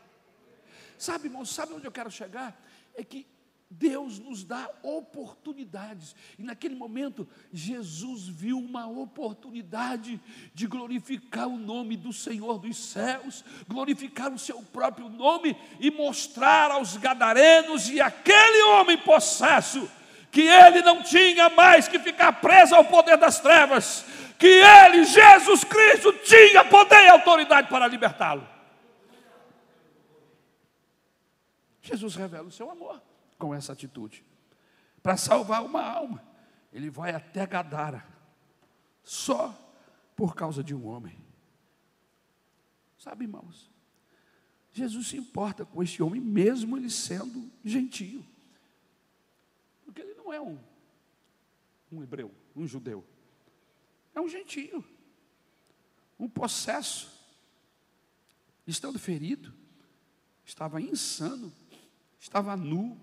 Sabe, irmão, sabe onde eu quero chegar? É que Deus nos dá oportunidades. E naquele momento, Jesus viu uma oportunidade de glorificar o nome do Senhor dos céus, glorificar o seu próprio nome e mostrar aos gadarenos e aquele homem possesso que ele não tinha mais que ficar preso ao poder das trevas, que ele, Jesus Cristo, tinha poder e autoridade para libertá-lo. Jesus revela o seu amor com essa atitude. Para salvar uma alma, ele vai até Gadara, só por causa de um homem. Sabe, irmãos, Jesus se importa com este homem, mesmo ele sendo gentio. Porque ele não é um, um hebreu, um judeu. É um gentio, um possesso. Estando ferido, estava insano, estava nu,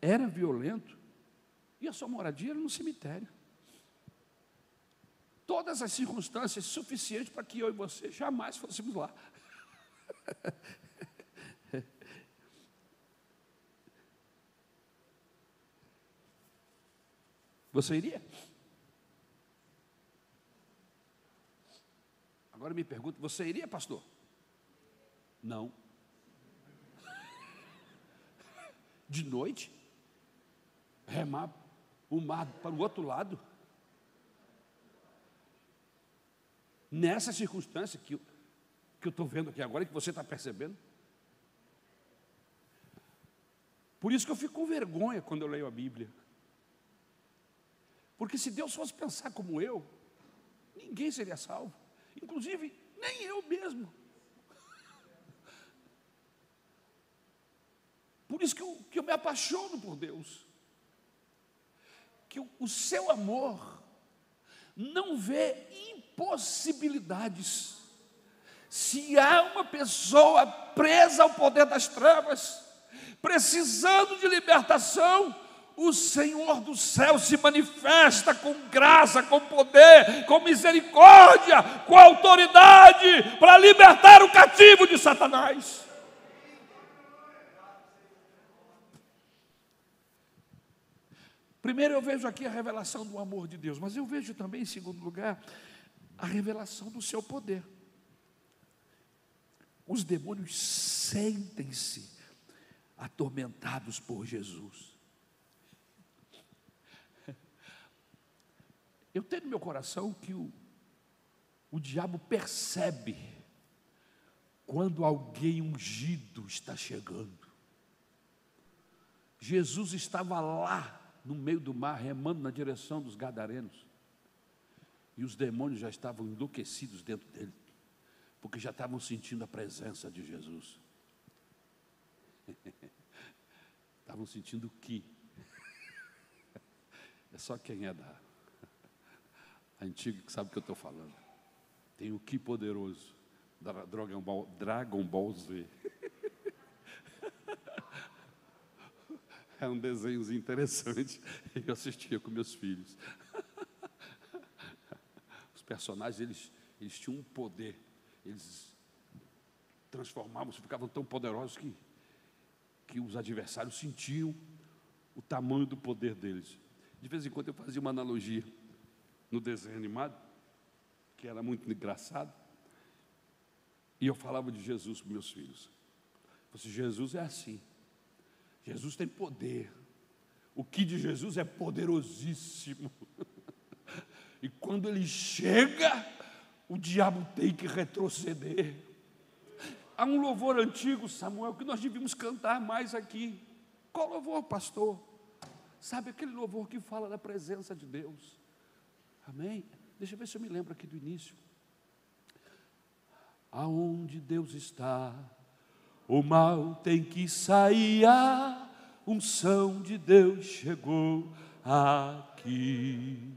era violento e a sua moradia era no cemitério. Todas as circunstâncias suficientes para que eu e você jamais fôssemos lá. Você iria? Agora me pergunto, você iria, pastor? Não. De noite? Remar o mar para o outro lado. Nessa circunstância que, que eu estou vendo aqui agora, que você está percebendo. Por isso que eu fico com vergonha quando eu leio a Bíblia. Porque se Deus fosse pensar como eu, ninguém seria salvo. Inclusive, nem eu mesmo. Por isso que eu, que eu me apaixono por Deus que o seu amor não vê impossibilidades. Se há uma pessoa presa ao poder das trevas, precisando de libertação, o Senhor do céu se manifesta com graça, com poder, com misericórdia, com autoridade para libertar o cativo de Satanás. Primeiro eu vejo aqui a revelação do amor de Deus, mas eu vejo também, em segundo lugar, a revelação do seu poder. Os demônios sentem-se atormentados por Jesus. Eu tenho no meu coração que o, o diabo percebe quando alguém ungido está chegando. Jesus estava lá no meio do mar, remando na direção dos gadarenos. E os demônios já estavam enlouquecidos dentro dele, porque já estavam sentindo a presença de Jesus. estavam sentindo o que? É só quem é da antiga que sabe o que eu estou falando. Tem o que poderoso, Dragon Ball, Dragon Ball Z. É um desenho interessante. Eu assistia com meus filhos. Os personagens, eles, eles tinham um poder. Eles transformavam, ficavam tão poderosos que, que os adversários sentiam o tamanho do poder deles. De vez em quando eu fazia uma analogia no desenho animado, que era muito engraçado, e eu falava de Jesus para meus filhos. Eu disse, Jesus é assim. Jesus tem poder. O que de Jesus é poderosíssimo. E quando ele chega, o diabo tem que retroceder. Há um louvor antigo, Samuel, que nós devíamos cantar mais aqui. Qual louvor, pastor? Sabe aquele louvor que fala da presença de Deus? Amém? Deixa eu ver se eu me lembro aqui do início. Aonde Deus está, o mal tem que sair, a unção de Deus chegou aqui.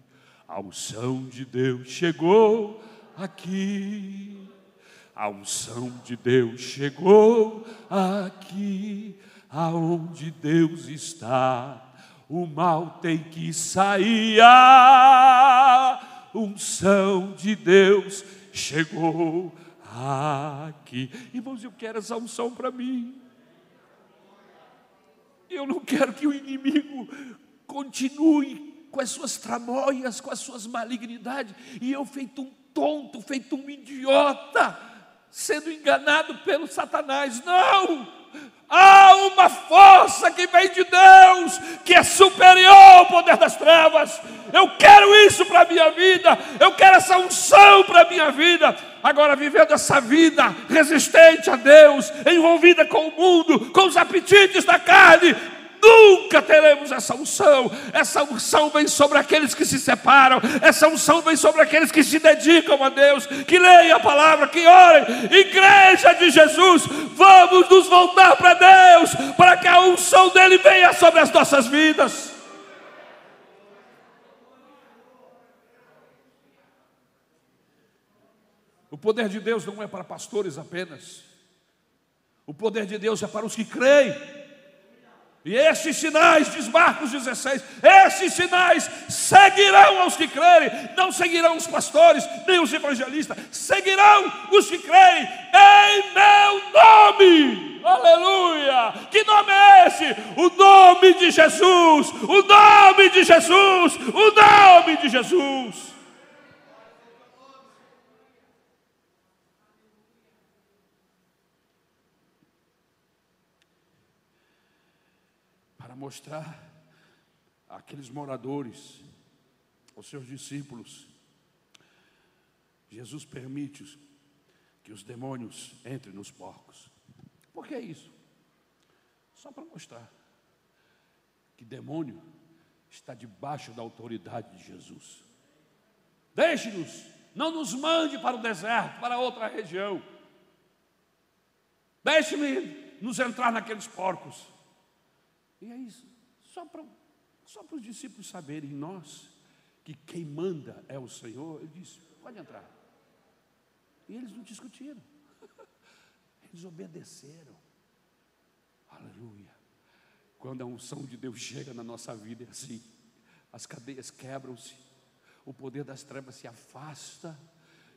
A unção de Deus chegou aqui. A unção de Deus chegou aqui. Aonde Deus está, o mal tem que sair. A unção de Deus chegou aqui. Irmãos, eu quero essa unção para mim. Eu não quero que o inimigo continue com as suas tramóias, com as suas malignidades, e eu feito um tonto, feito um idiota, sendo enganado pelo Satanás. Não! Há uma força que vem de Deus, que é superior ao poder das trevas. Eu quero isso para a minha vida, eu quero essa unção para a minha vida. Agora, vivendo essa vida resistente a Deus, envolvida com o mundo, com os apetites da carne, Nunca teremos essa unção. Essa unção vem sobre aqueles que se separam. Essa unção vem sobre aqueles que se dedicam a Deus, que leem a palavra, que orem. Igreja de Jesus, vamos nos voltar para Deus, para que a unção dele venha sobre as nossas vidas. O poder de Deus não é para pastores apenas. O poder de Deus é para os que creem. E esses sinais, diz Marcos 16, esses sinais seguirão aos que crerem, não seguirão os pastores, nem os evangelistas, seguirão os que crerem em meu nome. Aleluia! Que nome é esse? O nome de Jesus, o nome de Jesus, o nome de Jesus. Mostrar àqueles moradores, aos seus discípulos, Jesus permite que os demônios entrem nos porcos. Por que isso? Só para mostrar que demônio está debaixo da autoridade de Jesus. Deixe-nos, não nos mande para o deserto, para outra região. Deixe-me nos entrar naqueles porcos. E é isso. Só para, só os discípulos saberem, nós, que quem manda é o Senhor, ele disse: pode entrar. E eles não discutiram. Eles obedeceram. Aleluia. Quando a unção de Deus chega na nossa vida, é assim: as cadeias quebram-se, o poder das trevas se afasta,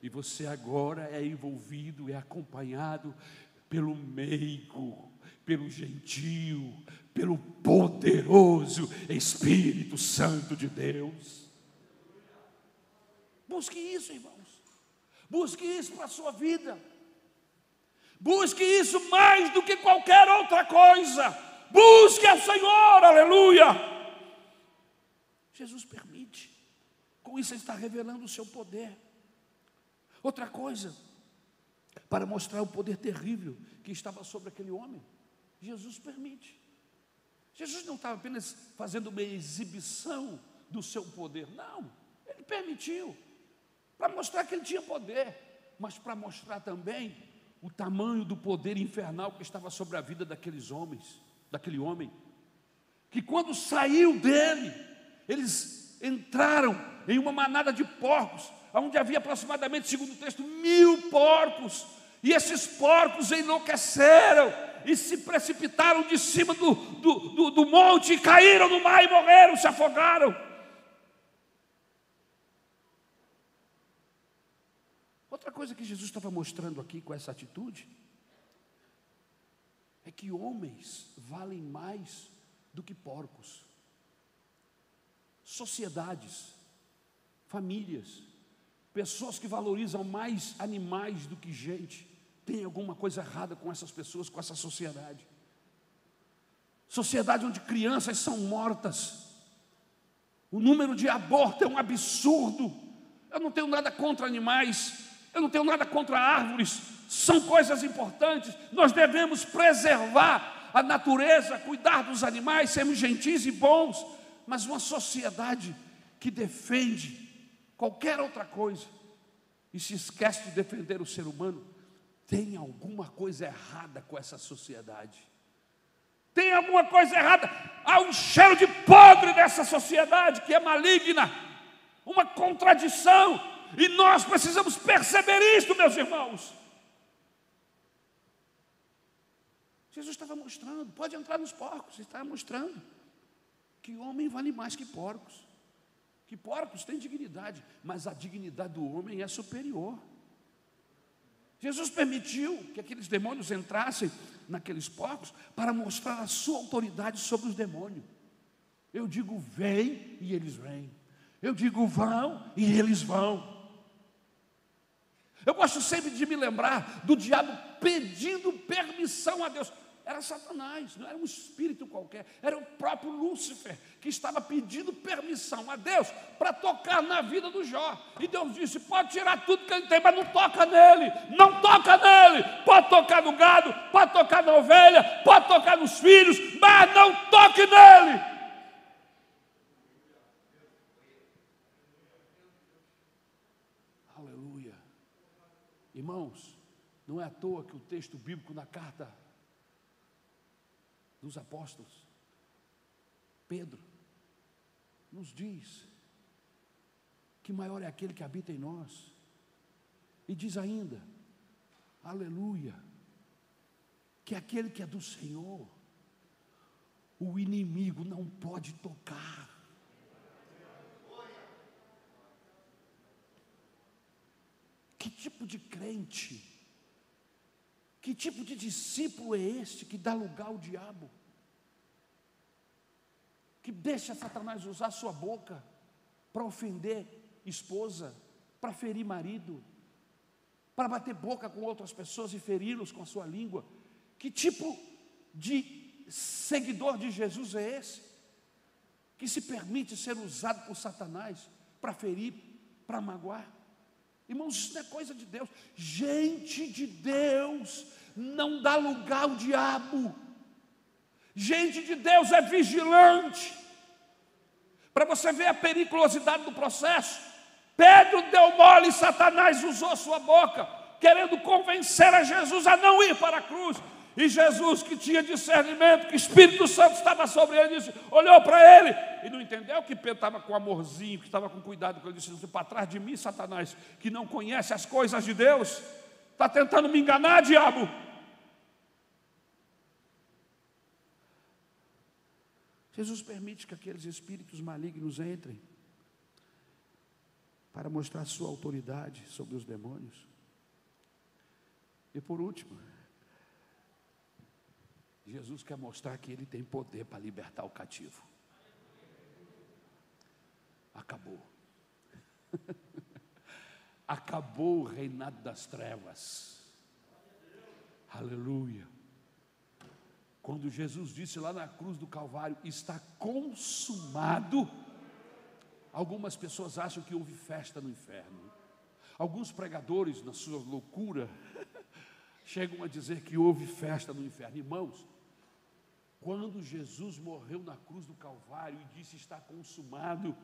e você agora é envolvido, é acompanhado pelo meigo, pelo gentil, pelo poderoso Espírito Santo de Deus. Busque isso, irmãos. Busque isso para a sua vida. Busque isso mais do que qualquer outra coisa. Busque ao Senhor, aleluia. Jesus permite. Com isso, Ele está revelando o seu poder. Outra coisa, para mostrar o poder terrível que estava sobre aquele homem, Jesus permite. Jesus não estava apenas fazendo uma exibição do seu poder, não, ele permitiu, para mostrar que ele tinha poder, mas para mostrar também o tamanho do poder infernal que estava sobre a vida daqueles homens, daquele homem, que quando saiu dele, eles entraram em uma manada de porcos, onde havia aproximadamente, segundo o texto, mil porcos, e esses porcos enlouqueceram, e se precipitaram de cima do, do, do, do monte, e caíram no mar e morreram, se afogaram. Outra coisa que Jesus estava mostrando aqui com essa atitude é que homens valem mais do que porcos. Sociedades, famílias, pessoas que valorizam mais animais do que gente. Tem alguma coisa errada com essas pessoas, com essa sociedade. sociedade onde crianças são mortas. O número de aborto é um absurdo. Eu não tenho nada contra animais, eu não tenho nada contra árvores, são coisas importantes. Nós devemos preservar a natureza, cuidar dos animais, sermos gentis e bons, mas uma sociedade que defende qualquer outra coisa e se esquece de defender o ser humano, tem alguma coisa errada com essa sociedade. Tem alguma coisa errada. Há um cheiro de podre dessa sociedade que é maligna, uma contradição, e nós precisamos perceber isto, meus irmãos. Jesus estava mostrando, pode entrar nos porcos, ele estava mostrando que homem vale mais que porcos. Que porcos têm dignidade, mas a dignidade do homem é superior. Jesus permitiu que aqueles demônios entrassem naqueles porcos para mostrar a sua autoridade sobre os demônios. Eu digo vem e eles vêm. Eu digo vão e eles vão. Eu gosto sempre de me lembrar do diabo pedindo permissão a Deus. Era Satanás, não era um espírito qualquer, era o próprio Lúcifer que estava pedindo permissão a Deus para tocar na vida do Jó. E Deus disse: pode tirar tudo que ele tem, mas não toca nele, não toca nele. Pode tocar no gado, pode tocar na ovelha, pode tocar nos filhos, mas não toque nele. Aleluia. Irmãos, não é à toa que o texto bíblico na carta dos apóstolos, Pedro, nos diz que maior é aquele que habita em nós. E diz ainda, aleluia, que aquele que é do Senhor, o inimigo não pode tocar. Que tipo de crente que tipo de discípulo é este que dá lugar ao diabo? Que deixa Satanás usar sua boca para ofender esposa, para ferir marido, para bater boca com outras pessoas e feri-los com a sua língua? Que tipo de seguidor de Jesus é esse? Que se permite ser usado por Satanás para ferir, para magoar? Irmãos, isso não é coisa de Deus. Gente de Deus não dá lugar ao diabo. Gente de Deus é vigilante. Para você ver a periculosidade do processo, Pedro deu mole e Satanás usou sua boca, querendo convencer a Jesus a não ir para a cruz. E Jesus, que tinha discernimento, que o Espírito Santo estava sobre ele, disse, olhou para ele e não entendeu que Pedro estava com amorzinho, que estava com cuidado, que ele disse: para trás de mim, Satanás, que não conhece as coisas de Deus, está tentando me enganar, diabo. Jesus permite que aqueles espíritos malignos entrem para mostrar sua autoridade sobre os demônios. E por último, Jesus quer mostrar que ele tem poder para libertar o cativo. Acabou. Acabou o reinado das trevas. Aleluia. Quando Jesus disse lá na cruz do Calvário, está consumado. Algumas pessoas acham que houve festa no inferno. Alguns pregadores, na sua loucura, chegam a dizer que houve festa no inferno. Irmãos, quando Jesus morreu na cruz do Calvário e disse está consumado,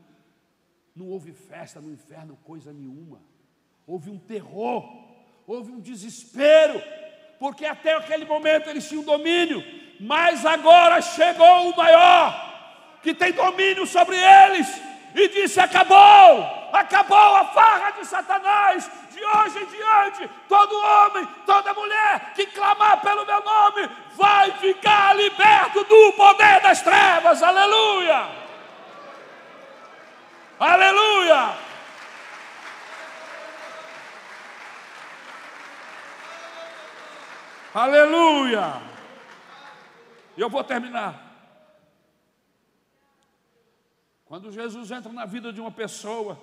não houve festa no inferno, coisa nenhuma. Houve um terror, houve um desespero, porque até aquele momento eles tinham domínio, mas agora chegou o maior, que tem domínio sobre eles, e disse: acabou, acabou a farra de Satanás, de hoje em diante, todo homem, toda mulher que clamar pelo meu nome vai ficar liberto do poder das trevas. Aleluia! Aleluia! Aleluia! E eu vou terminar. Quando Jesus entra na vida de uma pessoa,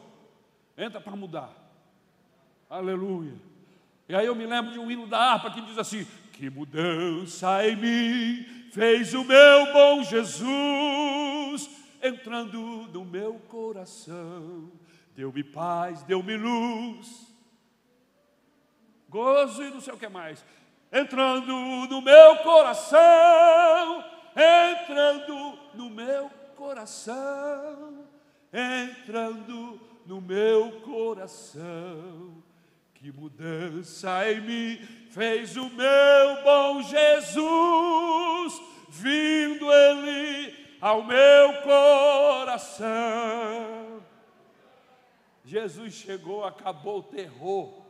entra para mudar. Aleluia. E aí eu me lembro de um hino da harpa que diz assim: Que mudança em mim fez o meu bom Jesus, entrando no meu coração. Deu-me paz, deu-me luz, gozo e não sei o que mais. Entrando no meu coração, entrando no meu coração, entrando no meu coração. Que mudança em mim fez o meu bom Jesus, vindo ele ao meu coração. Jesus chegou, acabou o terror.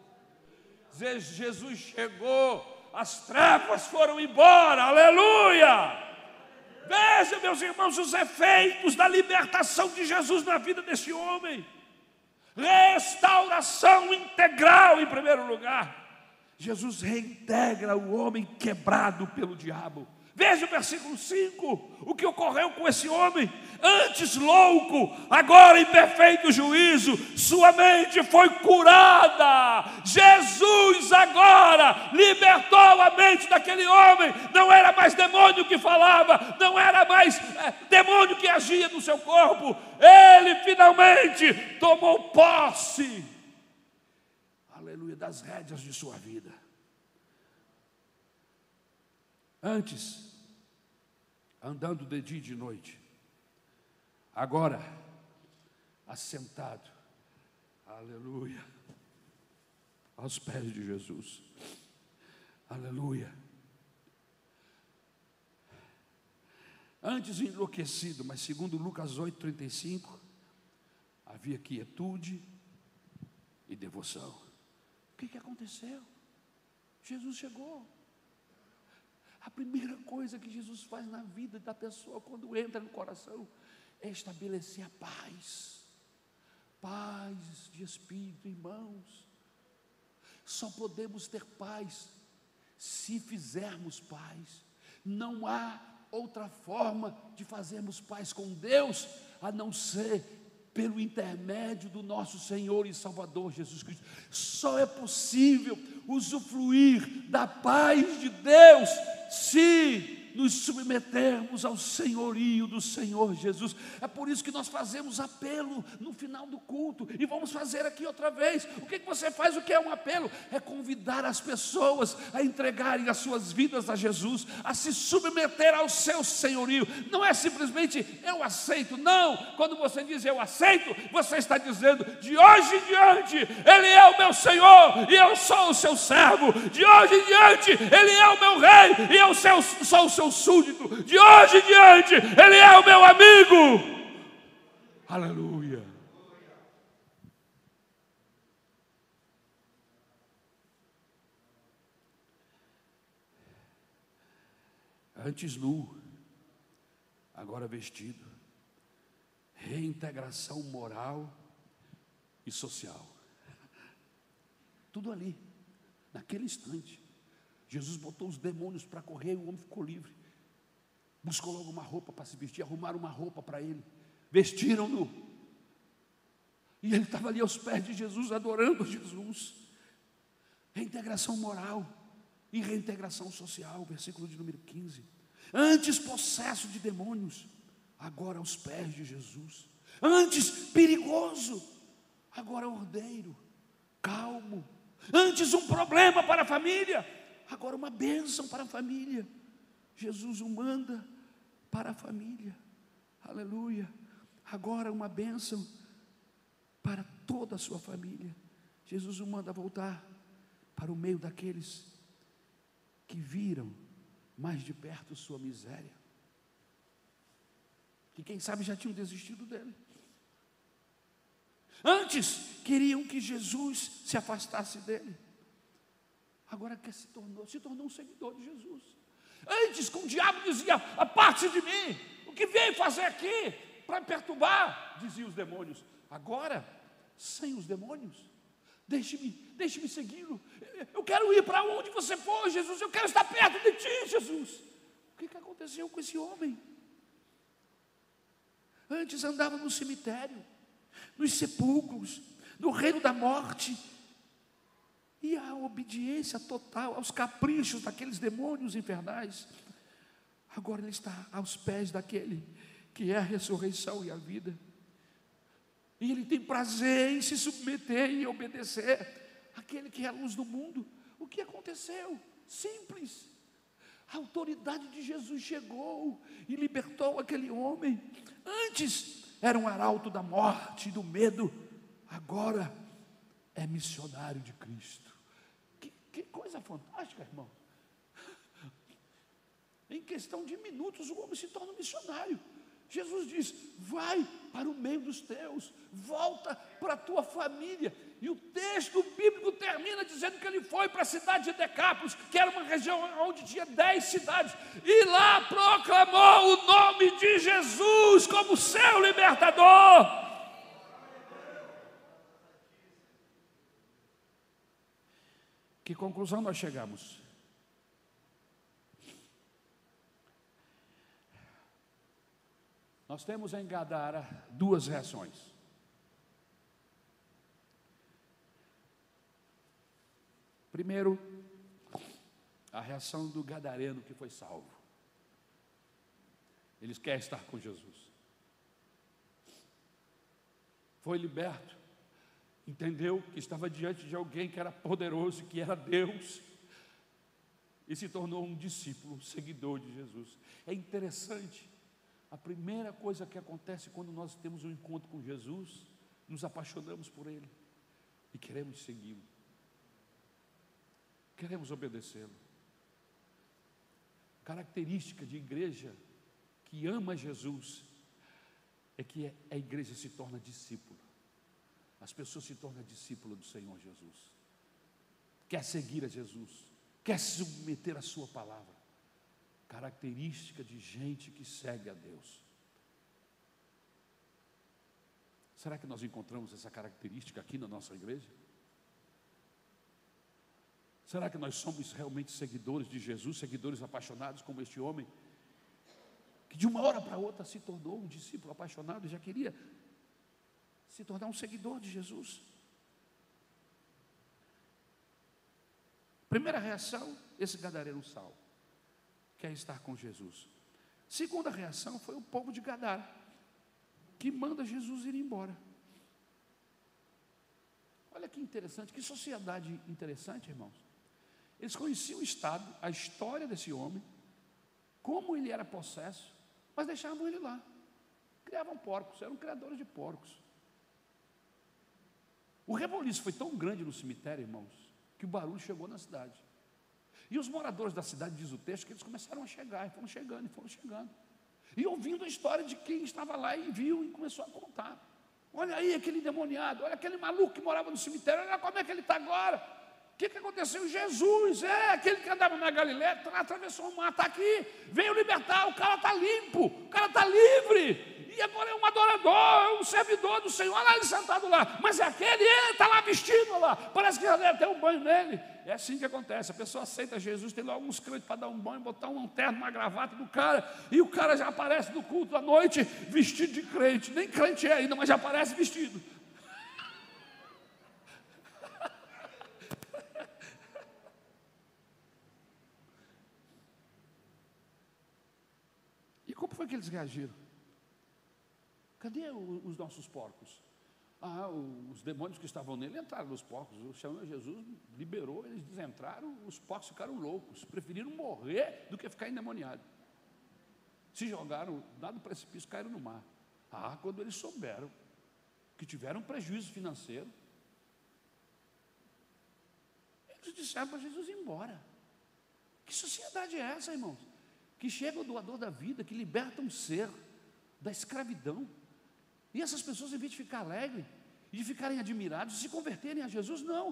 Jesus chegou, as trevas foram embora, aleluia! Veja, meus irmãos, os efeitos da libertação de Jesus na vida desse homem. Restauração integral, em primeiro lugar. Jesus reintegra o homem quebrado pelo diabo. Veja o versículo 5, o que ocorreu com esse homem, antes louco, agora em perfeito juízo, sua mente foi curada. Jesus agora libertou a mente daquele homem, não era mais demônio que falava, não era mais é, demônio que agia no seu corpo, ele finalmente tomou posse, aleluia, das rédeas de sua vida. Antes, andando de dia e de noite. Agora, assentado, aleluia, aos pés de Jesus, aleluia. Antes enlouquecido, mas segundo Lucas 8,35, havia quietude e devoção. O que, que aconteceu? Jesus chegou. A primeira coisa que Jesus faz na vida da pessoa quando entra no coração é estabelecer a paz. Paz de espírito, irmãos. Só podemos ter paz se fizermos paz. Não há outra forma de fazermos paz com Deus a não ser pelo intermédio do nosso Senhor e Salvador Jesus Cristo. Só é possível usufruir da paz de Deus se nos submetermos ao senhorio do Senhor Jesus. É por isso que nós fazemos apelo no final do culto e vamos fazer aqui outra vez. O que, que você faz? O que é um apelo? É convidar as pessoas a entregarem as suas vidas a Jesus, a se submeter ao seu senhorio. Não é simplesmente eu aceito, não. Quando você diz eu aceito, você está dizendo de hoje em diante, Ele é o meu Senhor e eu sou o seu servo. De hoje em diante, Ele é o meu rei e eu sou o seu súdito, de hoje em diante, Ele é o meu amigo. Aleluia. Antes nu, agora vestido. Reintegração moral e social. Tudo ali, naquele instante. Jesus botou os demônios para correr e o homem ficou livre. Buscou logo uma roupa para se vestir, arrumaram uma roupa para ele, vestiram-no. E ele estava ali aos pés de Jesus, adorando Jesus. Reintegração moral e reintegração social, versículo de número 15. Antes possesso de demônios, agora aos pés de Jesus. Antes perigoso, agora ordeiro, calmo. Antes um problema para a família, agora uma bênção para a família. Jesus o manda para a família. Aleluia. Agora uma bênção para toda a sua família. Jesus o manda voltar para o meio daqueles que viram mais de perto sua miséria. Que quem sabe já tinham desistido dele. Antes queriam que Jesus se afastasse dele agora quer se tornou, se tornou um seguidor de Jesus. Antes, com o diabo dizia: aparte de mim, o que veio fazer aqui para perturbar, diziam os demônios. Agora, sem os demônios, deixe-me, deixe-me segui-lo. Eu quero ir para onde você for, Jesus. Eu quero estar perto de ti, Jesus. O que, que aconteceu com esse homem? Antes andava no cemitério, nos sepulcros, no reino da morte, e a obediência total aos caprichos daqueles demônios infernais. Agora ele está aos pés daquele que é a ressurreição e a vida. E ele tem prazer em se submeter e obedecer aquele que é a luz do mundo. O que aconteceu? Simples. A autoridade de Jesus chegou e libertou aquele homem. Antes era um arauto da morte, do medo, agora é missionário de Cristo. Que, que coisa fantástica, irmão. Em questão de minutos, o homem se torna um missionário. Jesus diz: vai para o meio dos teus, volta para a tua família. E o texto bíblico termina dizendo que ele foi para a cidade de Decápolis, que era uma região onde tinha dez cidades, e lá proclamou o nome de Jesus como seu libertador. Que conclusão nós chegamos? Nós temos em Gadara duas reações. Primeiro, a reação do gadareno que foi salvo. Ele quer estar com Jesus. Foi liberto, entendeu que estava diante de alguém que era poderoso, que era Deus, e se tornou um discípulo, um seguidor de Jesus. É interessante a primeira coisa que acontece quando nós temos um encontro com Jesus, nos apaixonamos por Ele e queremos segui-lo, queremos obedecê-lo. Característica de igreja que ama Jesus é que a igreja se torna discípula, as pessoas se tornam discípulas do Senhor Jesus, quer seguir a Jesus, quer se submeter à Sua palavra característica de gente que segue a Deus. Será que nós encontramos essa característica aqui na nossa igreja? Será que nós somos realmente seguidores de Jesus, seguidores apaixonados como este homem, que de uma hora para outra se tornou um discípulo apaixonado e já queria se tornar um seguidor de Jesus? Primeira reação, esse gadareno salvo quer estar com Jesus. Segunda reação foi o povo de Gadara, que manda Jesus ir embora. Olha que interessante, que sociedade interessante, irmãos. Eles conheciam o estado, a história desse homem, como ele era possesso, mas deixavam ele lá. Criavam porcos, eram criadores de porcos. O reboliço foi tão grande no cemitério, irmãos, que o barulho chegou na cidade. E os moradores da cidade, diz o texto, que eles começaram a chegar, e foram chegando, e foram chegando. E ouvindo a história de quem estava lá e viu e começou a contar. Olha aí aquele demoniado, olha aquele maluco que morava no cemitério, olha como é que ele está agora. O que, que aconteceu? Jesus, é aquele que andava na Galiléia, atravessou o mar, está aqui, veio libertar, o cara está limpo, o cara está livre, e agora é um adorador, é um servidor do Senhor, olha ele sentado lá, mas é aquele, ele está lá vestido lá, parece que já deve ter um banho nele. É assim que acontece. A pessoa aceita Jesus, tem logo uns crentes para dar um banho, botar um terno, uma gravata do cara, e o cara já aparece no culto à noite vestido de crente. Nem crente é ainda, mas já aparece vestido. E como foi que eles reagiram? Cadê os nossos porcos? Ah, os demônios que estavam nele entraram nos porcos. O Senhor Jesus liberou, eles entraram, os porcos ficaram loucos, preferiram morrer do que ficar endemoniados. Se jogaram, dado o precipício, caíram no mar. Ah, quando eles souberam que tiveram prejuízo financeiro, eles disseram para Jesus ir embora. Que sociedade é essa, irmãos? Que chega o doador da vida, que liberta um ser da escravidão e essas pessoas, em vez de ficar alegres, de ficarem admirados, de se converterem a Jesus, não.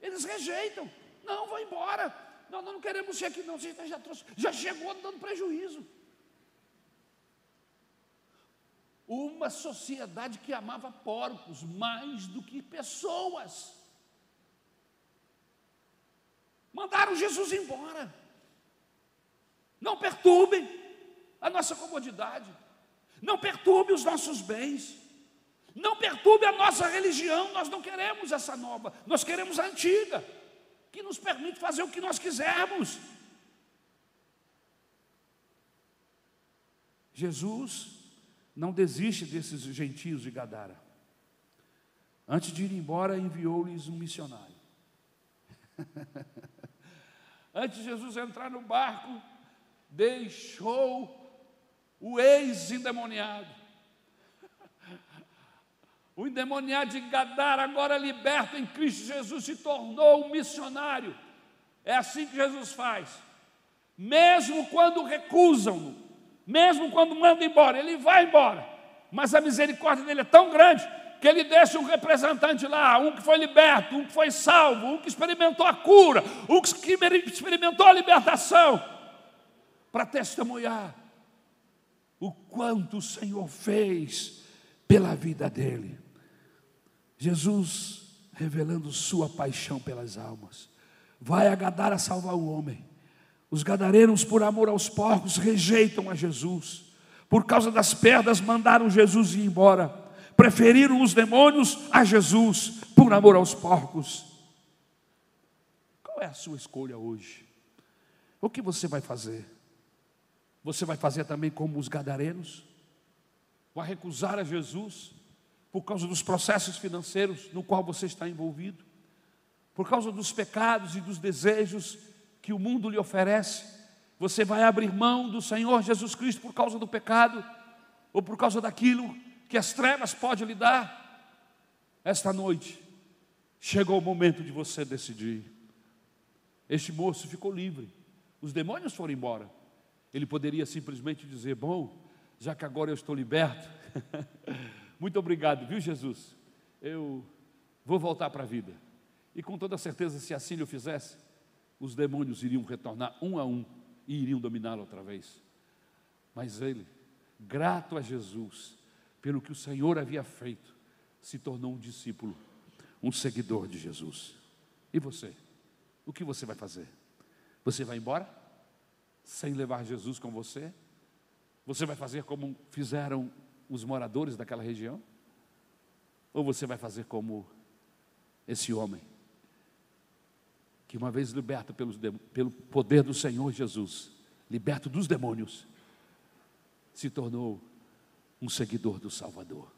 Eles rejeitam. Não, vão embora. Não, nós não queremos ser aqui, não. Você já, trouxe, já chegou dando prejuízo. Uma sociedade que amava porcos mais do que pessoas. Mandaram Jesus embora. Não perturbem a nossa comodidade. Não perturbe os nossos bens. Não perturbe a nossa religião, nós não queremos essa nova, nós queremos a antiga. que nos permite fazer o que nós quisermos. Jesus não desiste desses gentios de Gadara. Antes de ir embora, enviou-lhes um missionário. Antes de Jesus entrar no barco, deixou o ex-endemoniado. O endemoniado de Gadara, agora liberto em Cristo Jesus, se tornou um missionário. É assim que Jesus faz. Mesmo quando recusam-no, mesmo quando mandam embora, ele vai embora. Mas a misericórdia dele é tão grande que ele deixa um representante lá, um que foi liberto, um que foi salvo, um que experimentou a cura, um que experimentou a libertação, para testemunhar o quanto o Senhor fez pela vida dele. Jesus revelando sua paixão pelas almas, vai a Gadara salvar o homem. Os gadarenos, por amor aos porcos, rejeitam a Jesus. Por causa das perdas, mandaram Jesus ir embora. Preferiram os demônios a Jesus, por amor aos porcos. Qual é a sua escolha hoje? O que você vai fazer? Você vai fazer também como os gadarenos? Vai recusar a Jesus por causa dos processos financeiros no qual você está envolvido? Por causa dos pecados e dos desejos que o mundo lhe oferece, você vai abrir mão do Senhor Jesus Cristo por causa do pecado ou por causa daquilo que as trevas podem lhe dar. Esta noite chegou o momento de você decidir. Este moço ficou livre, os demônios foram embora. Ele poderia simplesmente dizer: Bom, já que agora eu estou liberto, muito obrigado, viu, Jesus? Eu vou voltar para a vida. E com toda certeza, se assim eu fizesse, os demônios iriam retornar um a um e iriam dominá-lo outra vez. Mas ele, grato a Jesus pelo que o Senhor havia feito, se tornou um discípulo, um seguidor de Jesus. E você? O que você vai fazer? Você vai embora sem levar Jesus com você? Você vai fazer como fizeram os moradores daquela região? Ou você vai fazer como esse homem que uma vez liberto pelos, pelo poder do Senhor Jesus, liberto dos demônios, se tornou um seguidor do Salvador.